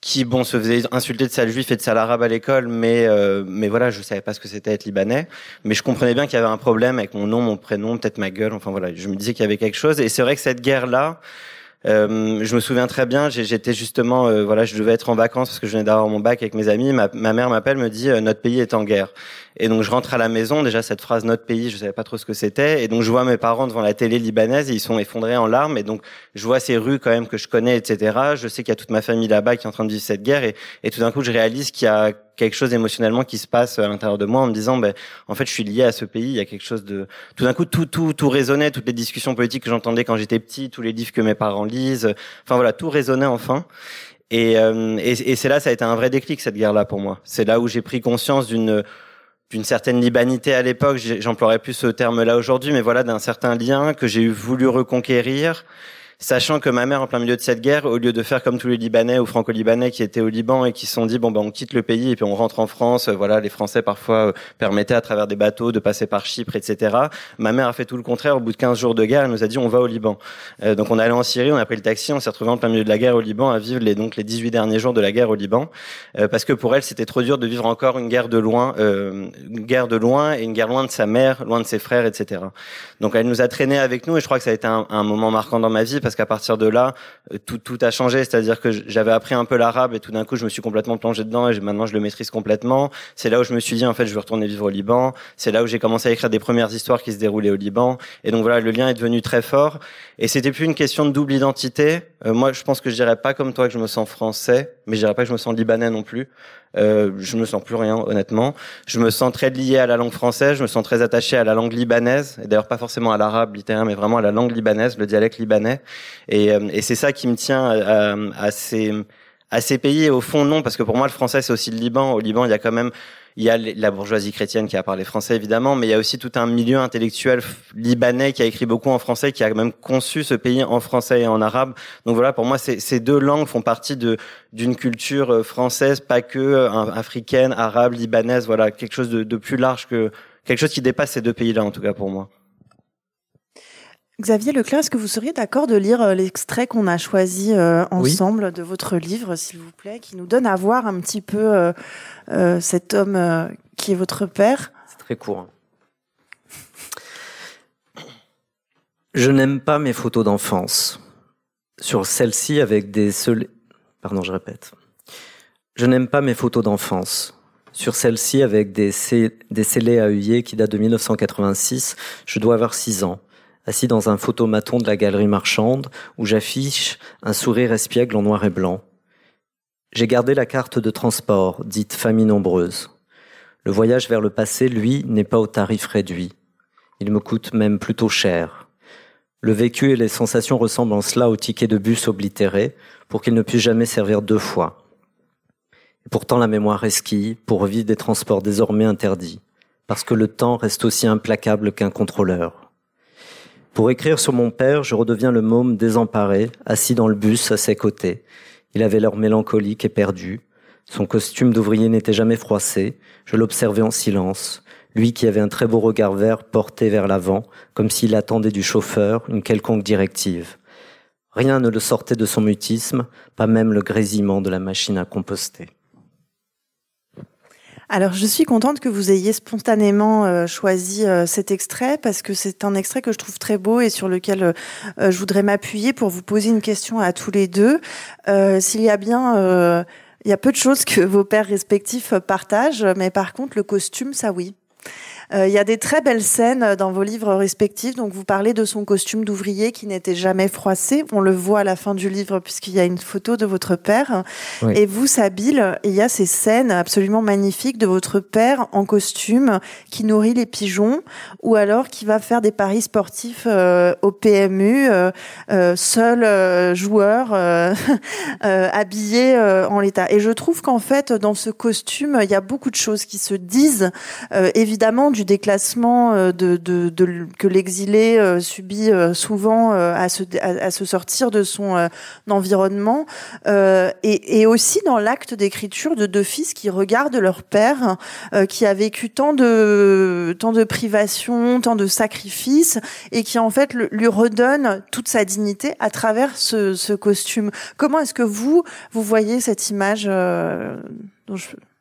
qui bon se faisait insulter de sale juif et de sale arabe à l'école, mais euh, mais voilà, je savais pas ce que c'était être libanais, mais je comprenais bien qu'il y avait un problème avec mon nom, mon prénom, peut-être ma gueule, enfin voilà, je me disais qu'il y avait quelque chose. Et c'est vrai que cette guerre là. Euh, je me souviens très bien, j'étais justement, euh, voilà, je devais être en vacances parce que je venais d'avoir mon bac avec mes amis. Ma, ma mère m'appelle, me dit notre pays est en guerre. Et donc je rentre à la maison, déjà cette phrase notre pays, je savais pas trop ce que c'était. Et donc je vois mes parents devant la télé libanaise, ils sont effondrés en larmes. Et donc je vois ces rues quand même que je connais, etc. Je sais qu'il y a toute ma famille là-bas qui est en train de vivre cette guerre. Et, et tout d'un coup, je réalise qu'il y a quelque chose émotionnellement qui se passe à l'intérieur de moi en me disant, ben, en fait, je suis lié à ce pays. Il y a quelque chose de. Tout d'un coup, tout, tout, tout résonnait. Toutes les discussions politiques que j'entendais quand j'étais petit, tous les livres que mes parents lisent. Enfin voilà, tout résonnait enfin. Et, euh, et, c'est là, ça a été un vrai déclic cette guerre-là pour moi. C'est là où j'ai pris conscience d'une d'une certaine libanité à l'époque, j'emploierais plus ce terme-là aujourd'hui, mais voilà, d'un certain lien que j'ai voulu reconquérir sachant que ma mère, en plein milieu de cette guerre, au lieu de faire comme tous les Libanais ou Franco-Libanais qui étaient au Liban et qui se sont dit bon ben on quitte le pays et puis on rentre en France, voilà, les Français parfois euh, permettaient à travers des bateaux de passer par Chypre, etc. Ma mère a fait tout le contraire. Au bout de 15 jours de guerre, elle nous a dit on va au Liban. Euh, donc on allé en Syrie, on a pris le taxi, on s'est retrouvé en plein milieu de la guerre au Liban à vivre les donc les 18 derniers jours de la guerre au Liban, euh, parce que pour elle c'était trop dur de vivre encore une guerre de loin, une guerre de loin et une guerre loin de sa mère, loin de ses frères, etc. Donc elle nous a traîné avec nous et je crois que ça a été un moment marquant dans ma vie parce qu'à partir de là euh, tout, tout a changé. C'est-à-dire que j'avais appris un peu l'arabe et tout d'un coup, je me suis complètement plongé dedans et maintenant, je le maîtrise complètement. C'est là où je me suis dit, en fait, je veux retourner vivre au Liban. C'est là où j'ai commencé à écrire des premières histoires qui se déroulaient au Liban. Et donc voilà, le lien est devenu très fort. Et c'était plus une question de double identité. Euh, moi, je pense que je dirais pas comme toi que je me sens français, mais je dirais pas que je me sens libanais non plus. Euh, je me sens plus rien, honnêtement. Je me sens très lié à la langue française. Je me sens très attaché à la langue libanaise. Et d'ailleurs, pas forcément à l'arabe littéraire, mais vraiment à la langue libanaise, le dialecte libanais. Et, euh, et c'est ça qui me tient à, à, ces à ces pays. Et au fond, non, parce que pour moi, le français, c'est aussi le Liban. Au Liban, il y a quand même il y a la bourgeoisie chrétienne qui a parlé français évidemment, mais il y a aussi tout un milieu intellectuel libanais qui a écrit beaucoup en français, qui a même conçu ce pays en français et en arabe. Donc voilà, pour moi, ces deux langues font partie de d'une culture euh, française, pas que euh, africaine, arabe, libanaise. Voilà, quelque chose de, de plus large que quelque chose qui dépasse ces deux pays-là, en tout cas pour moi. Xavier Leclerc, est-ce que vous seriez d'accord de lire euh, l'extrait qu'on a choisi euh, ensemble de votre livre, s'il vous plaît, qui nous donne à voir un petit peu euh, cet homme qui est votre père? C'est très court. Hein. Je n'aime pas mes photos d'enfance. Sur celle-ci avec des. Pardon, je répète. Je n'aime pas mes photos d'enfance. Sur celle-ci avec des, des scellés à œillets qui datent de 1986, je dois avoir 6 ans assis dans un photomaton de la galerie marchande où j'affiche un sourire espiègle en noir et blanc. J'ai gardé la carte de transport, dite famille nombreuse. Le voyage vers le passé, lui, n'est pas au tarif réduit. Il me coûte même plutôt cher. Le vécu et les sensations ressemblent en cela au ticket de bus oblitéré pour qu'il ne puisse jamais servir deux fois. Et pourtant la mémoire esquille pour vivre des transports désormais interdits, parce que le temps reste aussi implacable qu'un contrôleur. Pour écrire sur mon père, je redeviens le môme désemparé, assis dans le bus à ses côtés. Il avait l'air mélancolique et perdu. Son costume d'ouvrier n'était jamais froissé. Je l'observais en silence. Lui qui avait un très beau regard vert porté vers l'avant, comme s'il attendait du chauffeur une quelconque directive. Rien ne le sortait de son mutisme, pas même le grésillement de la machine à composter. Alors, je suis contente que vous ayez spontanément euh, choisi euh, cet extrait parce que c'est un extrait que je trouve très beau et sur lequel euh, je voudrais m'appuyer pour vous poser une question à tous les deux. S'il y a bien, il y a peu de choses que vos pères respectifs partagent, mais par contre, le costume, ça oui. Euh, il y a des très belles scènes dans vos livres respectifs. Donc, vous parlez de son costume d'ouvrier qui n'était jamais froissé. On le voit à la fin du livre puisqu'il y a une photo de votre père. Et vous, Sabine, il y a ces scènes absolument magnifiques de votre père en costume qui nourrit les pigeons ou alors qui va faire des paris sportifs euh, au PMU, euh, euh, seul joueur habillé en l'état. Et je trouve qu'en fait, dans ce costume, il y a beaucoup de choses qui se disent, évidemment, du déclassement de, de, de que l'exilé subit souvent à se, à, se sortir de son environnement, et, et aussi dans l'acte d'écriture de deux fils qui regardent leur père, qui a vécu tant de tant de privations, tant de sacrifices, et qui en fait lui redonne toute sa dignité à travers ce, ce costume. Comment est-ce que vous vous voyez cette image, euh,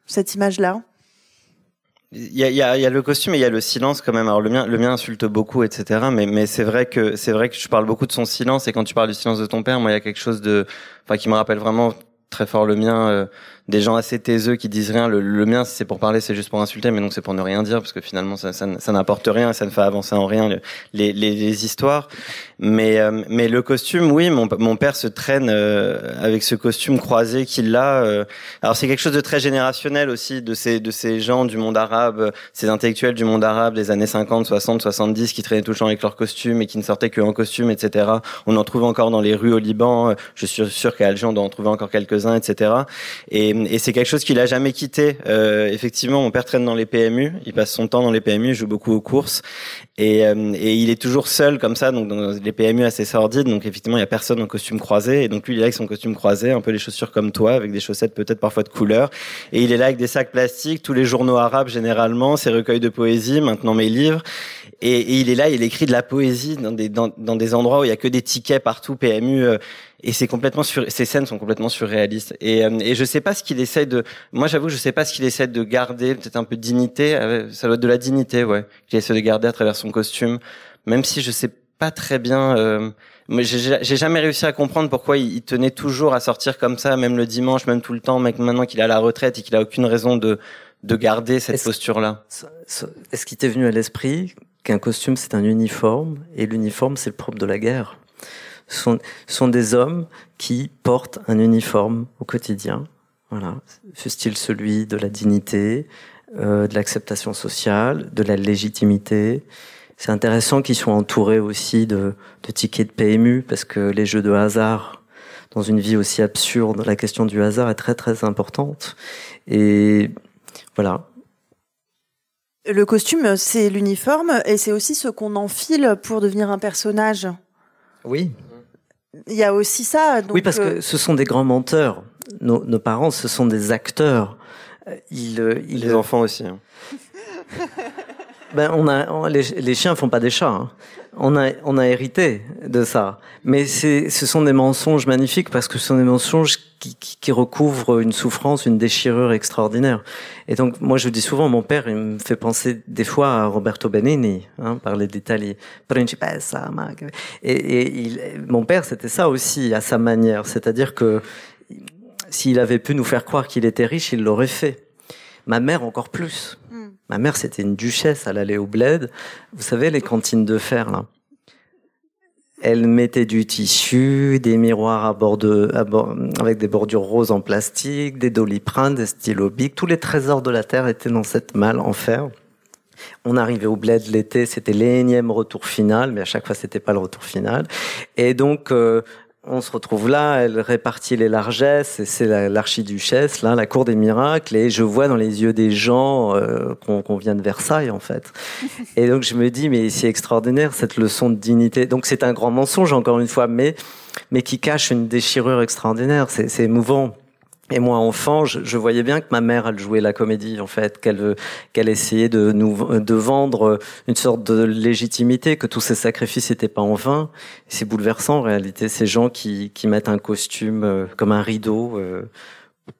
cette image-là? Il y, a, y a, y a, le costume et il y a le silence quand même. Alors le mien, le mien insulte beaucoup, etc. Mais, mais c'est vrai que c'est vrai que je parle beaucoup de son silence. Et quand tu parles du silence de ton père, moi, il y a quelque chose de, enfin, qui me rappelle vraiment très fort le mien. Euh, des gens assez taiseux qui disent rien. Le, le mien, c'est pour parler, c'est juste pour insulter, mais donc c'est pour ne rien dire parce que finalement ça, ça, ça n'apporte rien, ça ne fait avancer en rien les, les, les histoires. Mais euh, mais le costume, oui, mon, mon père se traîne euh, avec ce costume croisé qu'il a. Euh. alors c'est quelque chose de très générationnel aussi de ces de ces gens du monde arabe, ces intellectuels du monde arabe des années 50, 60, 70 qui traînaient tout le temps avec leur costume et qui ne sortaient que en costume, etc. On en trouve encore dans les rues au Liban. Je suis sûr qu'à Alger on doit en trouver encore quelques-uns, etc. Et et c'est quelque chose qu'il a jamais quitté. Euh, effectivement, mon père traîne dans les PMU, il passe son temps dans les PMU, il joue beaucoup aux courses, et, euh, et il est toujours seul comme ça, donc dans les PMU assez sordides. Donc effectivement, il y a personne en costume croisé, et donc lui, il est là avec son costume croisé, un peu les chaussures comme toi, avec des chaussettes peut-être parfois de couleur, et il est là avec des sacs plastiques, tous les journaux arabes généralement, ses recueils de poésie, maintenant mes livres, et, et il est là, il écrit de la poésie dans des dans, dans des endroits où il y a que des tickets partout PMU. Euh, et c'est complètement sur ces scènes sont complètement surréalistes et euh, et je sais pas ce qu'il essaie de moi j'avoue je sais pas ce qu'il essaie de garder peut-être un peu de dignité euh, ça doit être de la dignité ouais qu'il essaie de garder à travers son costume même si je sais pas très bien euh, j'ai jamais réussi à comprendre pourquoi il, tenait toujours à sortir comme ça même le dimanche même tout le temps même maintenant qu'il est à la retraite et qu'il a aucune raison de de garder cette posture là est-ce qu'il t'est venu à l'esprit qu'un costume c'est un uniforme et l'uniforme c'est le propre de la guerre sont, sont des hommes qui portent un uniforme au quotidien. Voilà, fût-il celui de la dignité, euh, de l'acceptation sociale, de la légitimité. C'est intéressant qu'ils soient entourés aussi de, de tickets de PMU parce que les jeux de hasard, dans une vie aussi absurde, la question du hasard est très très importante. Et voilà, le costume, c'est l'uniforme et c'est aussi ce qu'on enfile pour devenir un personnage. Oui, il y a aussi ça. oui, parce que euh, ce sont des grands menteurs. Nos, nos parents, ce sont des acteurs. Euh, ils, euh, ils les enfants aussi. Hein. ben, on a, les, les, chiens font pas des chats. Hein. On a, on a hérité de ça. Mais c'est, ce sont des mensonges magnifiques parce que ce sont des mensonges qui, qui, qui, recouvrent une souffrance, une déchirure extraordinaire. Et donc, moi, je dis souvent, mon père, il me fait penser des fois à Roberto Benigni, hein, par les détails. Et, et il, mon père, c'était ça aussi, à sa manière. C'est-à-dire que s'il avait pu nous faire croire qu'il était riche, il l'aurait fait. Ma mère encore plus. Ma mère, c'était une duchesse, elle allait au bled. Vous savez, les cantines de fer, là. Elle mettait du tissu, des miroirs à bord de, avec des bordures roses en plastique, des doliprane, des stylos. Tous les trésors de la terre étaient dans cette malle en fer. On arrivait au bled l'été, c'était l'énième retour final, mais à chaque fois c'était pas le retour final. Et donc euh, on se retrouve là, elle répartit les largesses, et c'est l'archiduchesse, là, la cour des miracles, et je vois dans les yeux des gens euh, qu'on vient de Versailles, en fait. Et donc je me dis, mais c'est extraordinaire, cette leçon de dignité. Donc c'est un grand mensonge, encore une fois, mais, mais qui cache une déchirure extraordinaire, c'est émouvant. Et moi, enfant, je, je, voyais bien que ma mère, elle jouait la comédie, en fait, qu'elle qu'elle essayait de nous de vendre une sorte de légitimité, que tous ces sacrifices n'étaient pas en vain. C'est bouleversant, en réalité, ces gens qui, qui mettent un costume euh, comme un rideau euh,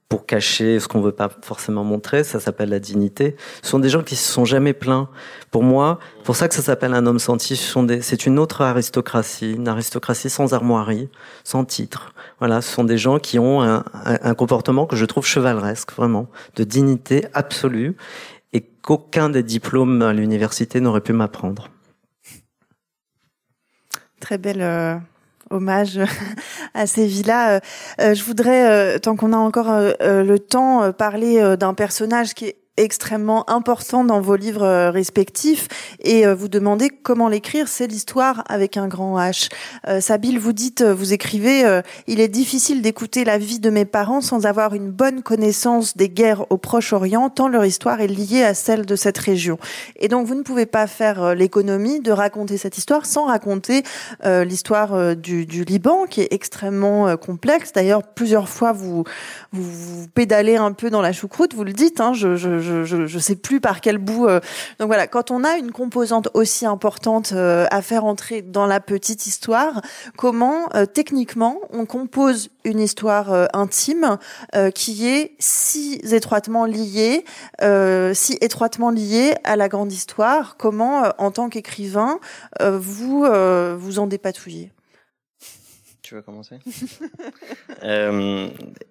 pour cacher ce qu'on veut pas forcément montrer, ça s'appelle la dignité. Ce sont des gens qui se sont jamais plaints. Pour moi, pour ça que ça s'appelle un homme sans titre, c'est une autre aristocratie, une aristocratie sans armoirie, sans titre. Voilà, ce sont des gens qui ont un, un comportement que je trouve chevaleresque, vraiment, de dignité absolue, et qu'aucun des diplômes à l'université n'aurait pu m'apprendre. Très belle euh, hommage à ces villas. Euh, euh, je voudrais, euh, tant qu'on a encore le temps, parler d'un personnage qui est extrêmement important dans vos livres euh, respectifs et euh, vous demandez comment l'écrire, c'est l'histoire avec un grand H. Euh, Sabine, vous dites, vous écrivez, il est difficile d'écouter la vie de mes parents sans avoir une bonne connaissance des guerres au Proche-Orient, tant leur histoire est liée à celle de cette région. Et donc vous ne pouvez pas faire l'économie de raconter cette histoire sans raconter l'histoire du, Liban, qui est extrêmement complexe. D'ailleurs, plusieurs fois vous, vous, pédalez un peu dans la choucroute, vous le dites, hein, je, je je, je, sais plus par quel bout. Euh. Donc voilà, quand on a une composante aussi importante euh, à faire entrer dans la petite histoire, comment euh, techniquement on compose une histoire intime qui est si étroitement liée, si étroitement liée à la grande histoire? Comment, en tant qu'écrivain, vous vous en dépatouillez? Tu veux commencer? Euh,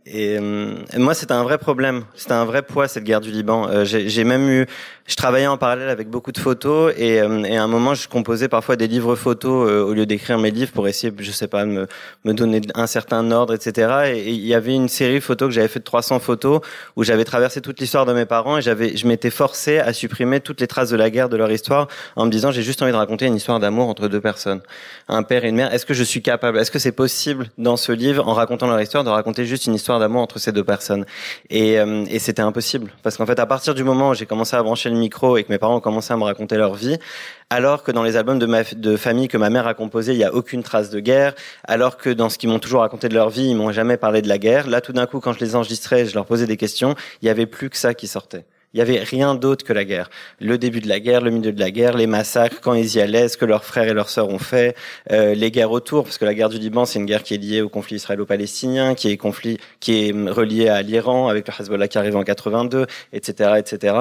et, moi, c'était un vrai problème. C'était un vrai poids cette guerre du Liban. Euh, j'ai même eu, je travaillais en parallèle avec beaucoup de photos et, euh, et à un moment, je composais parfois des livres photos euh, au lieu d'écrire mes livres pour essayer, je sais pas, me, me donner un certain ordre, etc. Et il y avait une série de photos que j'avais fait de 300 photos où j'avais traversé toute l'histoire de mes parents et j'avais, je m'étais forcé à supprimer toutes les traces de la guerre de leur histoire en me disant j'ai juste envie de raconter une histoire d'amour entre deux personnes, un père et une mère. Est-ce que je suis capable? Est-ce que c'est possible dans ce livre, en racontant leur histoire, de raconter juste une histoire d'amour entre ces deux personnes. Et, euh, et c'était impossible. Parce qu'en fait, à partir du moment où j'ai commencé à brancher le micro et que mes parents ont commencé à me raconter leur vie, alors que dans les albums de, ma, de famille que ma mère a composés, il n'y a aucune trace de guerre, alors que dans ce qu'ils m'ont toujours raconté de leur vie, ils m'ont jamais parlé de la guerre. Là, tout d'un coup, quand je les enregistrais, je leur posais des questions, il y avait plus que ça qui sortait. Il y avait rien d'autre que la guerre. Le début de la guerre, le milieu de la guerre, les massacres, quand ils y allaient, ce que leurs frères et leurs sœurs ont fait, euh, les guerres autour, parce que la guerre du Liban, c'est une guerre qui est liée au conflit israélo-palestinien, qui est conflit, qui est relié à l'Iran avec le Hezbollah qui arrive en 82, etc., etc.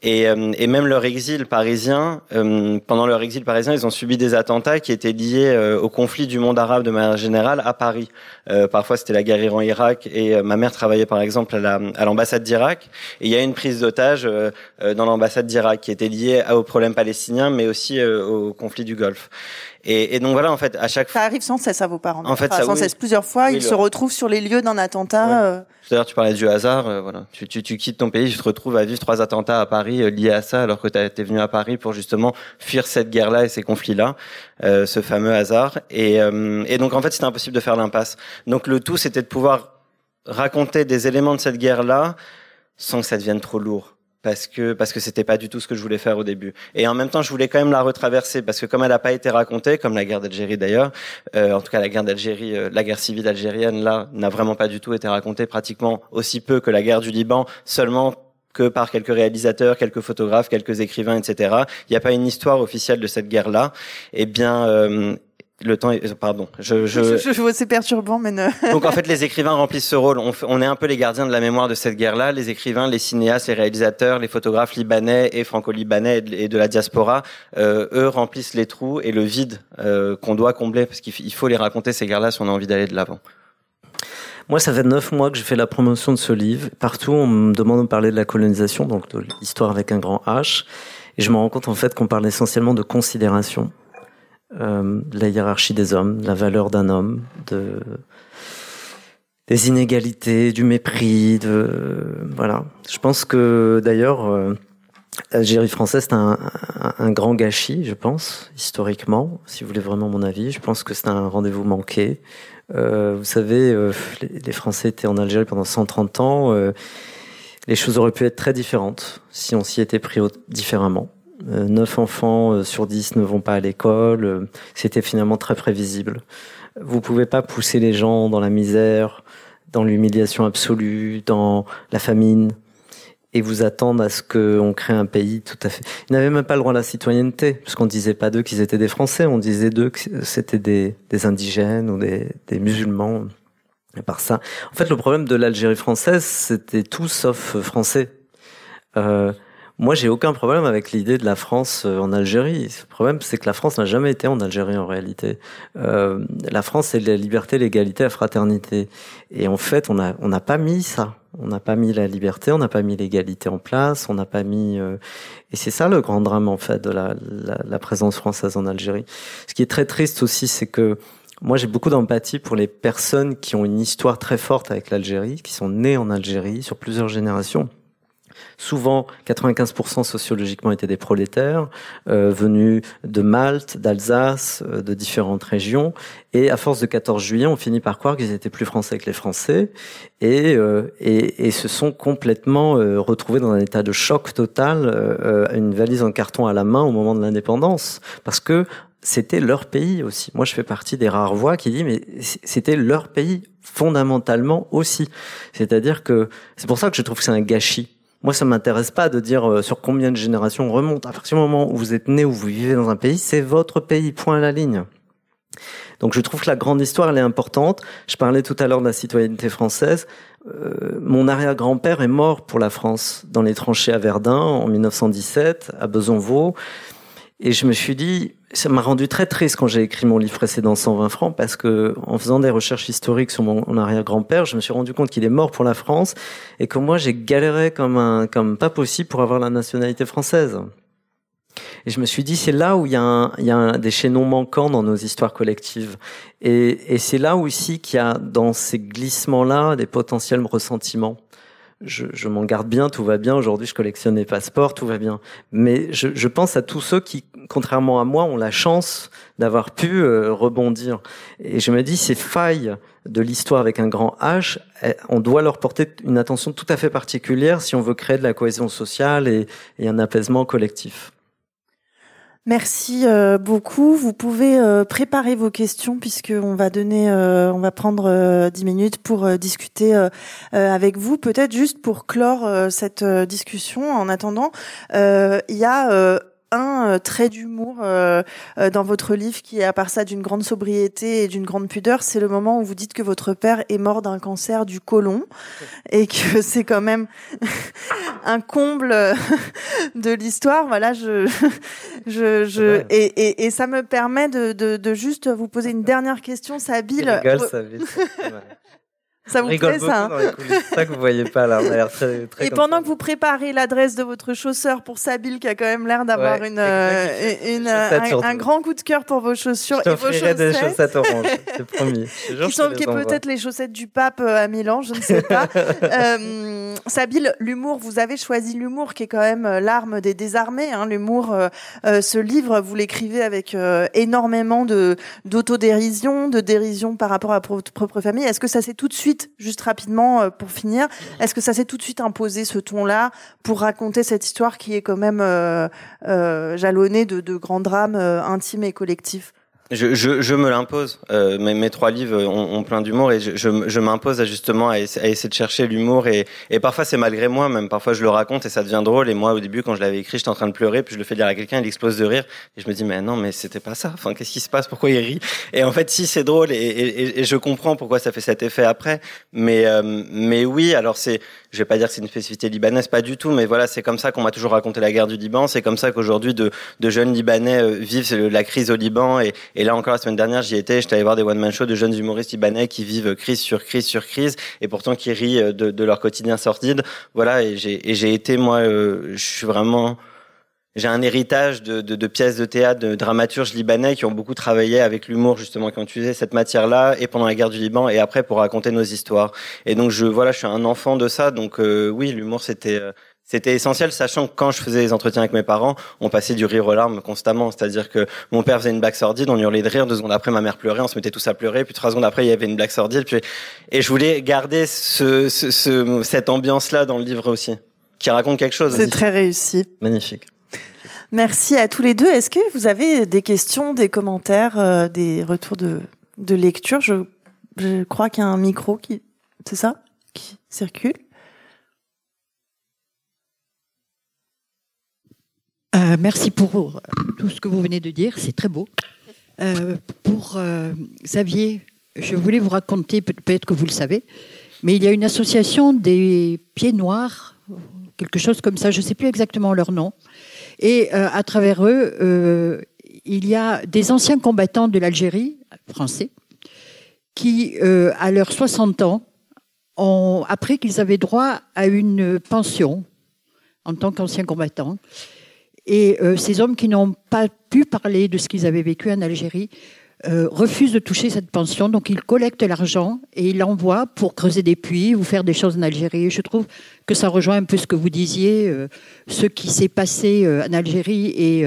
Et, euh, et même leur exil parisien, euh, pendant leur exil parisien, ils ont subi des attentats qui étaient liés euh, au conflit du monde arabe de manière générale à Paris. parfois, c'était la guerre Iran-Irak, et ma mère travaillait par exemple à l'ambassade d'Irak, et il y a une prise d'otage euh, euh, dans l'ambassade d'Irak qui était lié au problème palestinien, mais aussi euh, au conflit du Golfe. Et, et, donc voilà, en fait, à chaque fois. Ça arrive sans cesse à vos parents. En fait, ça, sans cesse. Plusieurs fois, ils se retrouvent sur les lieux d'un attentat. D'ailleurs, tu parlais du hasard. voilà, tu, tu, tu, quittes ton pays, tu te retrouves à vivre trois attentats à Paris liés à ça, alors que tu étais venu à Paris pour justement fuir cette guerre-là et ces conflits-là, euh, ce fameux hasard. Et, et donc en fait, c'était impossible de faire l'impasse. Donc le tout, c'était de pouvoir raconter des éléments de cette guerre-là sans que ça devienne trop lourd parce que parce que c'était pas du tout ce que je voulais faire au début. Et en même temps, je voulais quand même la retraverser parce que comme elle n'a pas été racontée, comme la guerre d'Algérie d'ailleurs, euh, en tout cas la guerre d'Algérie, euh, la guerre civile algérienne là n'a vraiment pas du tout été racontée, pratiquement aussi peu que la guerre du Liban, seulement que par quelques réalisateurs, quelques photographes, quelques écrivains, etc. Il n'y a pas une histoire officielle de cette guerre-là. Eh bien, euh, le temps est, pardon, je, je... je, je c'est perturbant, mais ne... donc en fait, les écrivains remplissent ce rôle. On, on, est un peu les gardiens de la mémoire de cette guerre-là. Les écrivains, les cinéastes, les réalisateurs, les photographes libanais et franco-libanais et de la diaspora, euh, eux remplissent les trous et le vide euh, qu'on doit combler parce qu'il faut les raconter ces guerres-là si on a envie d'aller de l'avant. Moi, ça fait neuf mois que je fais la promotion de ce livre. Partout, on me demande de parler de la colonisation, donc de l'histoire avec un grand H. Et je me rends compte en fait qu'on parle essentiellement de considération euh, la hiérarchie des hommes, la valeur d'un homme, de des inégalités, du mépris, de voilà. Je pense que d'ailleurs euh, l'Algérie française c'est un, un, grand gâchis, je pense historiquement, si vous voulez vraiment mon avis. Je pense que c'est un rendez-vous manqué. Euh, vous savez, euh, les, les, Français étaient en Algérie pendant 130 ans. Euh, les choses auraient pu être très différentes si on s'y était pris différemment. 9 euh, enfants euh, sur 10 ne vont pas à l'école. Euh, c'était finalement très prévisible. Vous pouvez pas pousser les gens dans la misère, dans l'humiliation absolue, dans la famine, et vous attendre à ce qu'on crée un pays tout à fait. Ils n'avaient même pas le droit à la citoyenneté, puisqu'on disait pas d'eux qu'ils étaient des Français, on disait d'eux que c'était des, indigènes ou des, musulmans. Et par ça, en fait, le problème de l'Algérie française, c'était tout sauf français. Moi, j'ai aucun problème avec l'idée de la France euh, en Algérie. Le problème, c'est que la France n'a jamais été en Algérie en réalité. Euh, la France, c'est la liberté, l'égalité, la fraternité. Et en fait, on n'a on n'a pas mis ça. On n'a pas mis la liberté, on n'a pas mis l'égalité en place, on n'a pas mis. Euh... Et c'est ça le grand drame en fait de la, la présence française en Algérie. Ce qui est très triste aussi, c'est que moi, j'ai beaucoup d'empathie pour les personnes qui ont une histoire très forte avec l'Algérie, qui sont nées en Algérie sur plusieurs générations souvent 95% sociologiquement étaient des prolétaires, euh, venus de Malte, d'Alsace, euh, de différentes régions. Et à force de 14 juillet, on finit par croire qu'ils étaient plus français que les Français et, euh, et, et, se sont complètement euh, retrouvés dans un état de choc total, euh, une valise en carton à la main au moment de l'indépendance, parce que c'était leur pays aussi. Moi, je fais partie des rares voix qui dit mais c'était leur pays fondamentalement aussi. C'est-à-dire que c'est pour ça que je trouve que c'est un gâchis moi, ça m'intéresse pas de dire euh, sur combien de générations on remonte. À partir du moment où vous êtes né, où vous vivez dans un pays, c'est votre pays, point à la ligne. Donc je trouve que la grande histoire, elle est importante. Je parlais tout à l'heure de la citoyenneté française. Euh, mon arrière-grand-père est mort pour la France dans les tranchées à Verdun en 1917, à Besonvaux. Et je me suis dit, ça m'a rendu très triste quand j'ai écrit mon livre précédent 120 francs parce que en faisant des recherches historiques sur mon, arrière-grand-père, je me suis rendu compte qu'il est mort pour la France et que moi j'ai galéré comme un comme pas possible pour avoir la nationalité française. Et je me suis dit, c'est là où il y a, un, il y a un, des chaînons manquants dans nos histoires collectives. Et, et c'est là aussi qu'il y a dans ces glissements-là des potentiels ressentiments je, je m'en garde bien, tout va bien. Aujourd'hui, je collectionne les passeports, tout va bien. Mais je, je, pense à tous ceux qui, contrairement à moi, ont la chance d'avoir pu euh, rebondir. Et je me dis, ces failles de l'histoire avec un grand H, eh, on doit leur porter une attention tout à fait particulière si on veut créer de la cohésion sociale et, et un apaisement collectif. Merci euh, beaucoup. Vous pouvez euh, préparer vos questions puisque on va donner, on va prendre dix minutes pour discuter avec vous. Peut-être juste pour clore cette discussion. En attendant, il y a un euh, trait d'humour euh, euh, dans votre livre qui est à part ça d'une grande sobriété et d'une grande pudeur, c'est le moment où vous dites que votre père est mort d'un cancer du côlon et que c'est quand même un comble de l'histoire. Voilà, je, je, je et, et, et, ça me permet de, de, de, juste vous poser une dernière question, Sabine. Ça vous plaît ça hein C'est ça que vous voyez pas là. On a très, très Et pendant que vous préparez l'adresse de votre chausseur pour Sabine, qui a quand même l'air d'avoir une, euh, une, un, grand coup de cœur pour vos chaussures je et vos chaussettes. des chaussettes oranges, c'est promis. Qui sont peut-être les chaussettes du pape euh, à Milan, je ne sais pas. euh, Sabine, l'humour, vous avez choisi l'humour qui est quand même euh, l'arme des désarmés. Hein. L'humour, euh, ce livre, vous l'écrivez avec énormément de d'autodérision, de dérision par rapport à votre propre famille. Est-ce que ça s'est tout de suite juste rapidement euh, pour finir, est-ce que ça s'est tout de suite imposé ce ton-là pour raconter cette histoire qui est quand même euh, euh, jalonnée de, de grands drames intimes et collectifs? Je, je, je, me l'impose. Euh, mes, mes, trois livres ont, ont plein d'humour et je, je, m'impose justement à essayer de chercher l'humour et, et parfois c'est malgré moi, même parfois je le raconte et ça devient drôle. Et moi au début quand je l'avais écrit, j'étais en train de pleurer, puis je le fais dire à quelqu'un, il explose de rire et je me dis mais non mais c'était pas ça. Enfin qu'est-ce qui se passe? Pourquoi il rit? Et en fait si c'est drôle et, et, et, je comprends pourquoi ça fait cet effet après. Mais euh, mais oui alors c'est je vais pas dire que c'est une spécificité libanaise, pas du tout, mais voilà, c'est comme ça qu'on m'a toujours raconté la guerre du Liban. C'est comme ça qu'aujourd'hui, de, de, jeunes Libanais euh, vivent la crise au Liban. Et, et, là encore, la semaine dernière, j'y étais, j'étais allé voir des one-man shows de jeunes humoristes libanais qui vivent crise sur crise sur crise, et pourtant qui rient euh, de, de leur quotidien sordide. Voilà, et j'ai été, moi, euh, je suis vraiment j'ai un héritage de, de, de, pièces de théâtre, de dramaturges libanais qui ont beaucoup travaillé avec l'humour justement, qui ont utilisé cette matière-là et pendant la guerre du Liban et après pour raconter nos histoires. Et donc je voilà, je suis un enfant de ça, donc euh, oui, l'humour c'était euh, c'était essentiel, sachant que quand je faisais les entretiens avec mes parents, on passait du rire aux larmes constamment. C'est-à-dire que mon père faisait une blague sordide, on hurlait de rire. Deux secondes après, ma mère pleurait, on se mettait tous à pleurer. Puis trois secondes après, il y avait une blague sordide. Puis... Et je voulais garder ce, ce, ce cette ambiance-là dans le livre aussi, qui raconte quelque chose. C'est très réussi. Magnifique. Merci à tous les deux. Est-ce que vous avez des questions, des commentaires, euh, des retours de, lecture? Je, crois qu'il y a un micro qui, c'est ça, qui circule. Euh, merci pour tout ce que vous venez de dire, c'est très beau. Euh, pour Xavier, je voulais vous raconter, peut-être que vous le savez, mais il y a une association des pieds noirs, quelque chose comme ça, je ne sais plus exactement leur nom, et euh, à travers eux, euh, il y a des anciens combattants de l'Algérie, français, qui, euh, à leurs 60 ans, ont appris qu'ils avaient droit à une pension en tant qu'anciens combattants. Et ces hommes qui n'ont pas pu parler de ce qu'ils avaient vécu en Algérie euh, refuse de toucher cette pension, donc il collecte l'argent et il l'envoie pour creuser des puits ou faire des choses en Algérie. Je trouve que ça rejoint un peu ce que vous disiez, euh, ce qui s'est passé euh, en Algérie et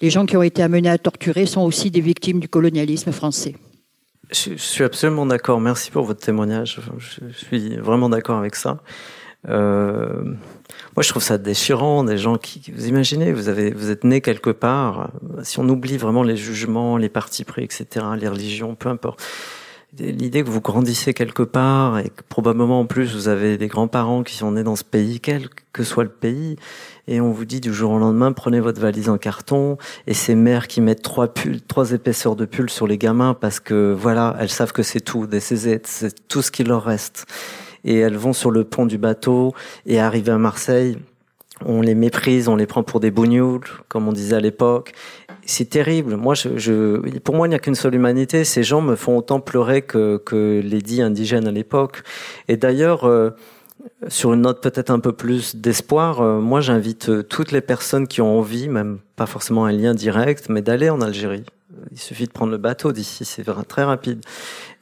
les gens qui ont été amenés à torturer sont aussi des victimes du colonialisme français. Je, suis absolument d'accord. Merci pour votre témoignage. Je, suis vraiment d'accord avec ça. Euh, moi, je trouve ça déchirant, des gens qui, vous imaginez, vous avez, vous êtes né quelque part. Si on oublie vraiment les jugements, les partis pris, etc., les religions, peu importe. L'idée que vous grandissez quelque part et que probablement en plus vous avez des grands-parents qui sont nés dans ce pays, quel que soit le pays, et on vous dit du jour au lendemain prenez votre valise en carton et ces mères qui mettent trois pulls, trois épaisseurs de pulls sur les gamins parce que voilà, elles savent que c'est tout, c'est tout ce qui leur reste et elles vont sur le pont du bateau et arrivent à Marseille, on les méprise, on les prend pour des bougnoules, comme on disait à l'époque. C'est terrible. Moi, je, je, pour moi, il n'y a qu'une seule humanité. Ces gens me font autant pleurer que, que les dits indigènes à l'époque. Et d'ailleurs, euh, sur une note peut-être un peu plus d'espoir, euh, moi, j'invite euh, toutes les personnes qui ont envie, même pas forcément un lien direct, mais d'aller en Algérie. Il suffit de prendre le bateau d'ici, c'est très rapide.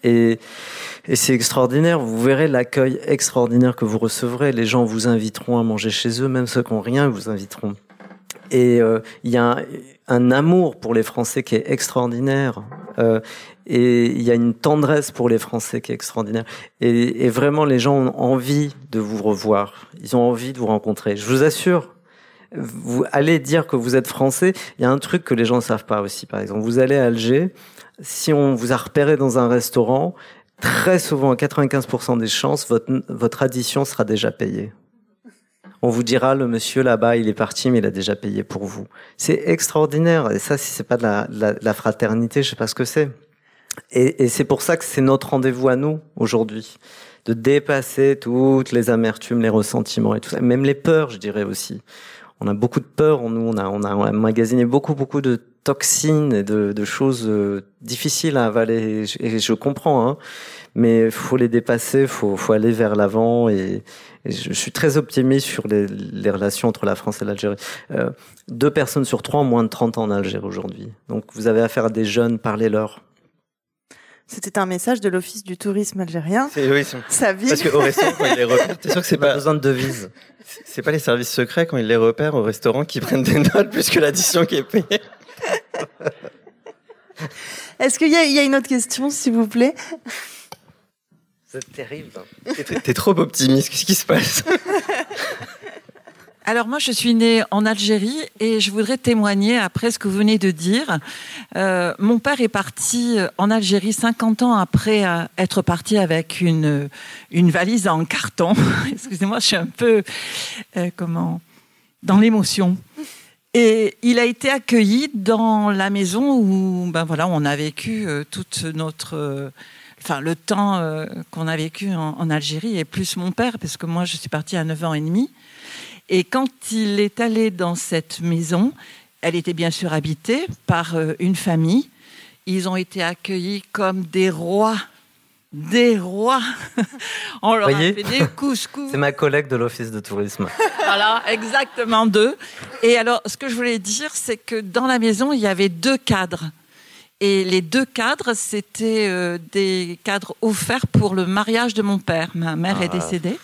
Et, et c'est extraordinaire. Vous verrez l'accueil extraordinaire que vous recevrez. Les gens vous inviteront à manger chez eux, même ceux qui n'ont rien vous inviteront. Et euh, il y a un, un, amour pour les Français qui est extraordinaire. Euh, et il y a une tendresse pour les Français qui est extraordinaire. Et, et, vraiment, les gens ont envie de vous revoir. Ils ont envie de vous rencontrer. Je vous assure. Vous allez dire que vous êtes français. Il y a un truc que les gens ne savent pas aussi. Par exemple, vous allez à Alger. Si on vous a repéré dans un restaurant, très souvent, à 95% des chances, votre, votre addition sera déjà payée. On vous dira, le monsieur là-bas, il est parti, mais il a déjà payé pour vous. C'est extraordinaire. Et ça, si c'est pas de la, la, la, fraternité, je sais pas ce que c'est. Et, et c'est pour ça que c'est notre rendez-vous à nous, aujourd'hui. De dépasser toutes les amertumes, les ressentiments et tout ça. Même les peurs, je dirais aussi. On a beaucoup de peurs en nous. On a, on a, on magasiné beaucoup, beaucoup de toxines et de, de choses euh, difficiles à avaler. Et je comprends, hein, mais faut les dépasser, faut, faut aller vers l'avant. Et, et, je suis très optimiste sur les, les relations entre la France et l'Algérie. Euh, deux personnes sur trois ont moins de 30 ans en Algérie aujourd'hui. Donc vous avez affaire à des jeunes, parlez-leur. C'était un message de l'Office du tourisme algérien. C'est oui, ça vit. Parce qu'au restaurant, quand ils les repèrent, t'es sûr que c'est pas besoin de devises. C'est pas les services secrets quand ils les repèrent au restaurant qui prennent des notes plus que l'addition qui est payée. Est-ce qu'il y, y, a une autre question, s'il vous plaît? C'est terrible. T'es trop optimiste. Qu'est-ce qui se passe? alors moi, je suis née en Algérie et je voudrais témoigner après ce que vous venez de dire. Euh, mon père est parti en Algérie 50 ans après être parti avec une, une valise en carton. Excusez-moi, je suis un peu euh, comment dans l'émotion. Et il a été accueilli dans la maison où, ben voilà, on a vécu euh, toute notre, euh, enfin le temps euh, qu'on a vécu en, en, Algérie et plus mon père, parce que moi je suis partie à 9 ans et demi. Et quand il est allé dans cette maison, elle était bien sûr habitée par euh, une famille. Ils ont été accueillis comme des rois des rois. On leur Voyez a fait des couscous. C'est ma collègue de l'office de tourisme. Voilà, exactement deux. Et alors, ce que je voulais dire, c'est que dans la maison, il y avait deux cadres. Et les deux cadres, c'était euh, des cadres offerts pour le mariage de mon père. Ma mère ah. est décédée.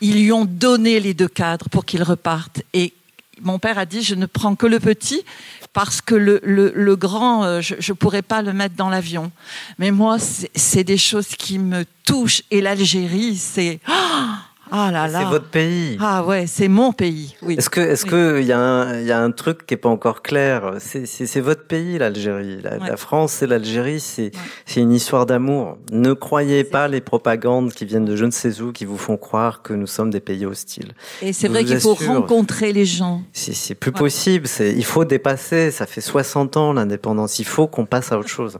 Ils lui ont donné les deux cadres pour qu'ils repartent. Et mon père a dit, je ne prends que le petit parce que le, le, grand, euh, je ne pourrais pas le mettre dans l'avion. Mais moi, c'est des choses qui me touchent. Et l'Algérie, c'est... Ah là là. C'est votre pays. Ah ouais, c'est mon pays. Oui. Est-ce que est-ce oui. que il y a un il y a un truc qui est pas encore clair? C'est c'est votre pays l'Algérie. La, Ouais. la France et l'Algérie, c'est c'est une histoire d'amour. Ne croyez pas les propagandes qui viennent de je ne sais où qui vous font croire que nous sommes des pays hostiles. Et c'est vrai qu'il faut rencontrer les gens. C'est c'est plus Ouais. possible. C'est il faut dépasser. Ça fait 60 ans l'indépendance. Il faut qu'on passe à autre chose.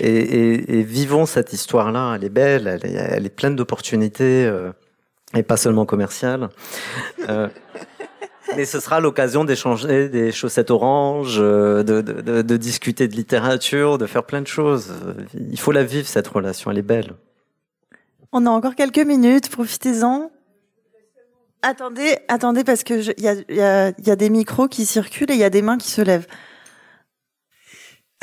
Et, et, et vivons cette histoire-là. Elle est belle. Elle est, elle est pleine d'opportunités. Et pas seulement commerciales. Euh, mais ce sera l'occasion d'échanger des chaussettes oranges, euh, de, discuter de littérature, de faire plein de choses. Il faut la vivre, cette relation. Elle est belle. On a encore quelques minutes, profitez-en. Attendez, attendez, parce que il y a des micros qui circulent et il y a des mains qui se lèvent.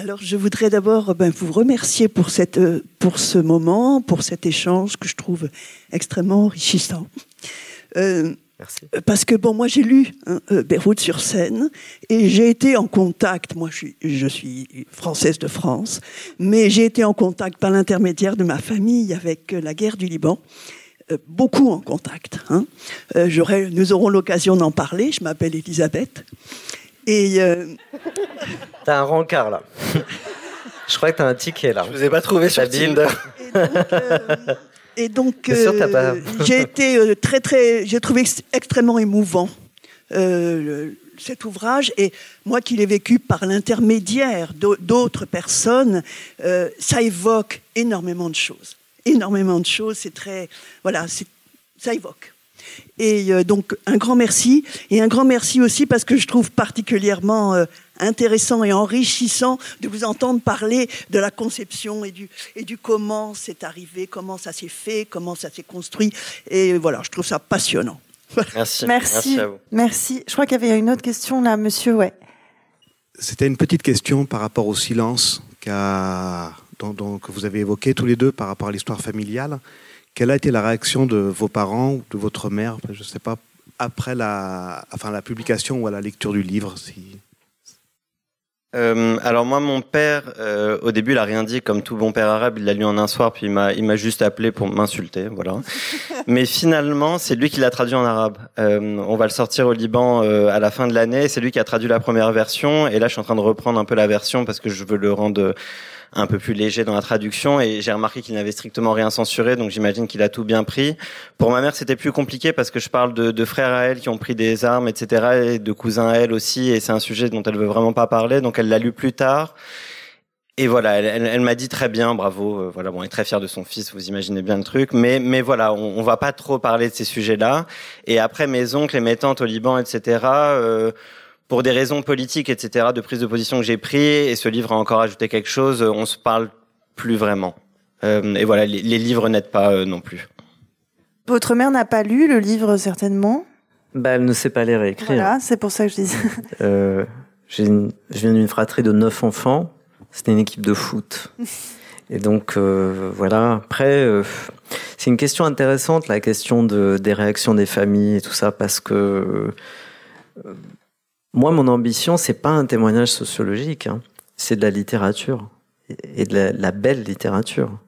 Alors, je voudrais d'abord ben, vous remercier pour, cette, pour ce moment, pour cet échange que je trouve extrêmement enrichissant. Euh, Merci. Parce que bon, moi j'ai lu hein, Beyrouth sur scène et j'ai été en contact. Moi, je suis, je suis française de France, mais j'ai été en contact par l'intermédiaire de ma famille avec la guerre du Liban. Euh, beaucoup en contact. Hein. Euh, nous aurons l'occasion d'en parler. Je m'appelle Elisabeth. Et. Euh... T'as un rencard là. Je crois que t'as un ticket là. Je vous ai pas trouvé sur Tinder. Et donc, euh, j'ai été très très, j'ai trouvé extrêmement émouvant cet ouvrage et moi qui l'ai vécu par l'intermédiaire d'autres personnes, ça évoque énormément de choses énormément de choses. C'est très, voilà, ça évoque. Et euh, donc un grand merci et un grand merci aussi parce que je trouve particulièrement euh, intéressant et enrichissant de vous entendre parler de la conception et du, et du comment c'est arrivé, comment ça s'est fait, comment ça s'est construit. Et voilà, je trouve ça passionnant. Merci. Merci. Merci, Je crois qu'il y avait une autre question là, monsieur. Ouais. C'était une petite question par rapport au silence qu'a que vous avez évoqué tous les deux par rapport à l'histoire familiale. Quelle a été la réaction de vos parents ou de votre mère, je ne sais pas, après la, enfin, la publication ou à la lecture du livre si... Euh, alors moi, mon père, euh, au début, il a rien dit, comme tout bon père arabe, il l'a lu en un soir, puis il m'a, il m'a juste appelé pour m'insulter, voilà. Mais finalement, c'est lui qui l'a traduit en arabe. Euh, on va le sortir au Liban à la fin de l'année. C'est lui qui a traduit la première version, et là, je suis en train de reprendre un peu la version parce que je veux le rendre un peu plus léger dans la traduction et j'ai remarqué qu'il n'avait strictement rien censuré donc j'imagine qu'il a tout bien pris. Pour ma mère c'était plus compliqué parce que je parle de, frères à elle qui ont pris des armes etc et de cousins à elle aussi et c'est un sujet dont elle veut vraiment pas parler donc elle l'a lu plus tard. Et voilà, elle, elle, m'a dit très bien, bravo. Euh, voilà, bon, elle est très fière de son fils, vous imaginez bien le truc. Mais, mais voilà, on, on va pas trop parler de ces sujets-là. Et après, mes oncles et mes tantes au Liban, etc. Euh, pour des raisons politiques, etc., de prise de position que j'ai pris, et ce livre a encore ajouté quelque chose, on se parle plus vraiment. Euh, et voilà, les, livres n'aident pas euh, non plus. Votre mère n'a pas lu le livre, certainement? Bah, Elle ne sait pas lire et écrire. Voilà, c'est pour ça que je dis. euh, je viens d'une fratrie de neuf enfants. C'était une équipe de foot. Et donc, euh, voilà. Après, euh, c'est une question intéressante, la question de, des réactions des familles et tout ça, parce que moi, mon ambition, c'est pas un témoignage sociologique, hein. c'est de la littérature et de la, belle littérature.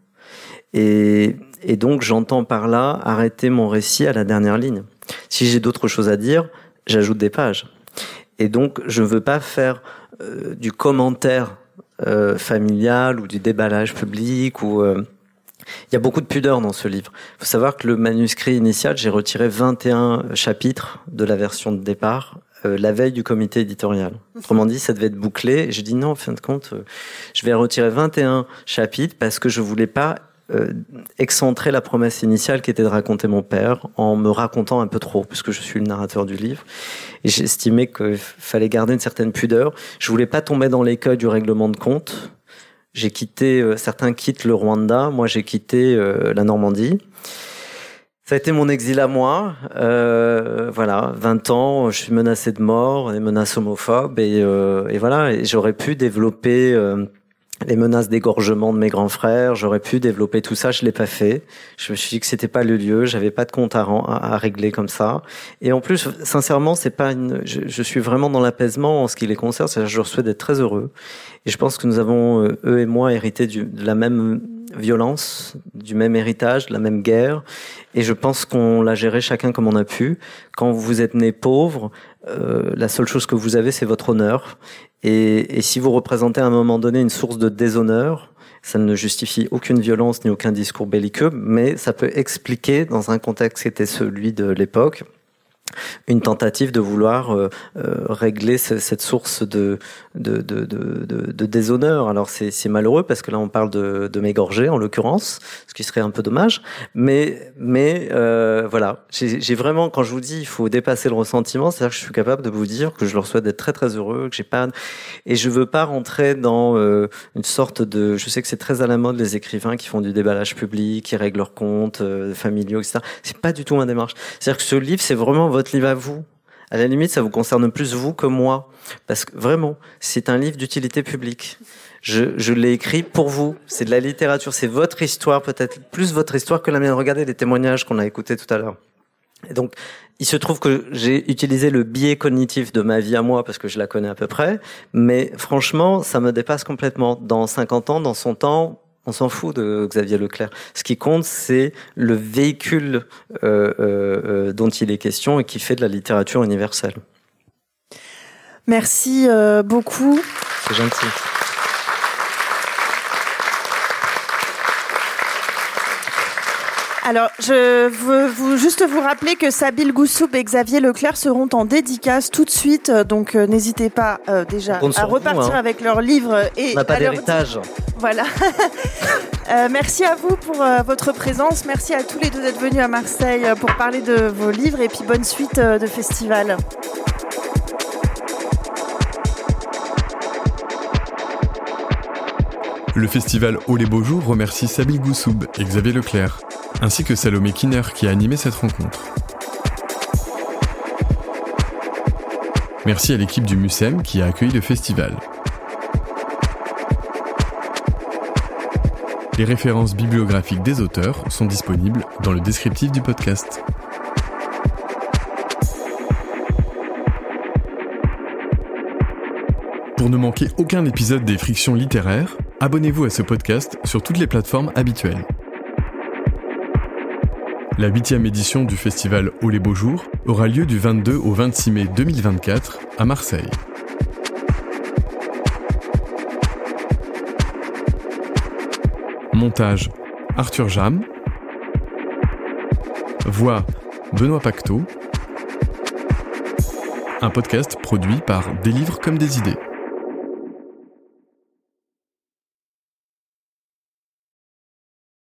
Et, donc, j'entends par là arrêter mon récit à la dernière ligne. Si j'ai d'autres choses à dire, j'ajoute des pages. Et donc, je ne veux pas faire euh, du commentaire euh, familial ou du déballage public ou euh, il y a beaucoup de pudeur dans ce livre. Il faut savoir que le manuscrit initial, j'ai retiré 21 chapitres de la version de départ euh, la veille du comité éditorial. Autrement dit, ça devait être bouclé. Je dis non, en fin de compte, euh, je vais retirer 21 chapitres parce que je voulais pas euh, excentrer la promesse initiale qui était de raconter mon père en me racontant un peu trop, puisque je suis le narrateur du livre. Et j'estimais qu'il fallait garder une certaine pudeur. Je voulais pas tomber dans l'écueil du règlement de compte. J'ai quitté, certains quittent le Rwanda, moi j'ai quitté la Normandie. Ça a été mon exil à moi. Euh, voilà, 20 ans, je suis menacé de mort, des menaces homophobes, et, euh, et voilà, et j'aurais pu développer euh, les menaces d'égorgement de mes grands frères, j'aurais pu développer tout ça, je l'ai pas fait. Je me suis dit que c'était pas le lieu, j'avais pas de compte à, à, régler comme ça. Et en plus, sincèrement, c'est pas une, je, je, suis vraiment dans l'apaisement en ce qui les concerne, c'est-à-dire je souhaite d'être très heureux. Et je pense que nous avons, euh, eux et moi, hérité du, de la même violence, du même héritage, de la même guerre. Et je pense qu'on l'a géré chacun comme on a pu. Quand vous êtes né pauvre, euh, la seule chose que vous avez, c'est votre honneur. Et, et, si vous représentez à un moment donné une source de déshonneur, ça ne justifie aucune violence ni aucun discours belliqueux, mais ça peut expliquer, dans un contexte qui était celui de l'époque, une tentative de vouloir euh, euh, régler cette source de, de, de, de, déshonneur. Alors c'est malheureux parce que là on parle de, de m'égorger en l'occurrence, ce qui serait un peu dommage. Mais, mais euh, voilà, j'ai vraiment, quand je vous dis il faut dépasser le ressentiment, c'est-à-dire que je suis capable de vous dire que je leur souhaite d'être très très heureux, que j'ai pas... Et je veux pas rentrer dans une sorte de... Je sais que c'est très à la mode les écrivains qui font du déballage public, qui règlent leurs comptes familiaux, etc. C'est pas du tout ma démarche. C'est-à-dire que ce livre, c'est vraiment votre livre à vous, à la limite, ça vous concerne plus vous que moi. Parce que vraiment, c'est un livre d'utilité publique. Je, l'ai écrit pour vous. C'est de la littérature. C'est votre histoire, peut-être plus votre histoire que la mienne. Regardez les témoignages qu'on a écoutés tout à l'heure. Et donc, il se trouve que j'ai utilisé le biais cognitif de ma vie à moi parce que je la connais à peu près. Mais franchement, ça me dépasse complètement. Dans 50 ans, dans son temps, on s'en fout de Xavier Leclerc. Ce qui compte, c'est le véhicule euh, euh, dont il est question et qui fait de la littérature universelle. Merci euh, beaucoup. C'est gentil. Alors, je veux vous, juste vous rappeler que Sabine Goussoub et Xavier Leclerc seront en dédicace tout de suite, donc euh, n'hésitez pas euh, déjà à repartir hein. avec leurs livres et On n'a pas d'héritage. Voilà. euh, merci à vous pour votre présence. Merci à tous les deux d'être venus à Marseille pour parler de vos livres et puis bonne suite de festival. Le festival Haut les Beaux Jours remercie Sabine Goussoub et Xavier Leclerc ainsi que Salomé Kinner qui a animé cette rencontre. Merci à l'équipe du MUSEM qui a accueilli le festival. Les références bibliographiques des auteurs sont disponibles dans le descriptif du podcast. Pour ne manquer aucun épisode des Frictions littéraires, abonnez-vous à ce podcast sur toutes les plateformes habituelles. La huitième édition du festival Au les Beaux Jours aura lieu du 22 au 26 mai 2024 à Marseille. Montage Arthur Jam. Voix Benoît Pacteau. Un podcast produit par Des livres comme des idées.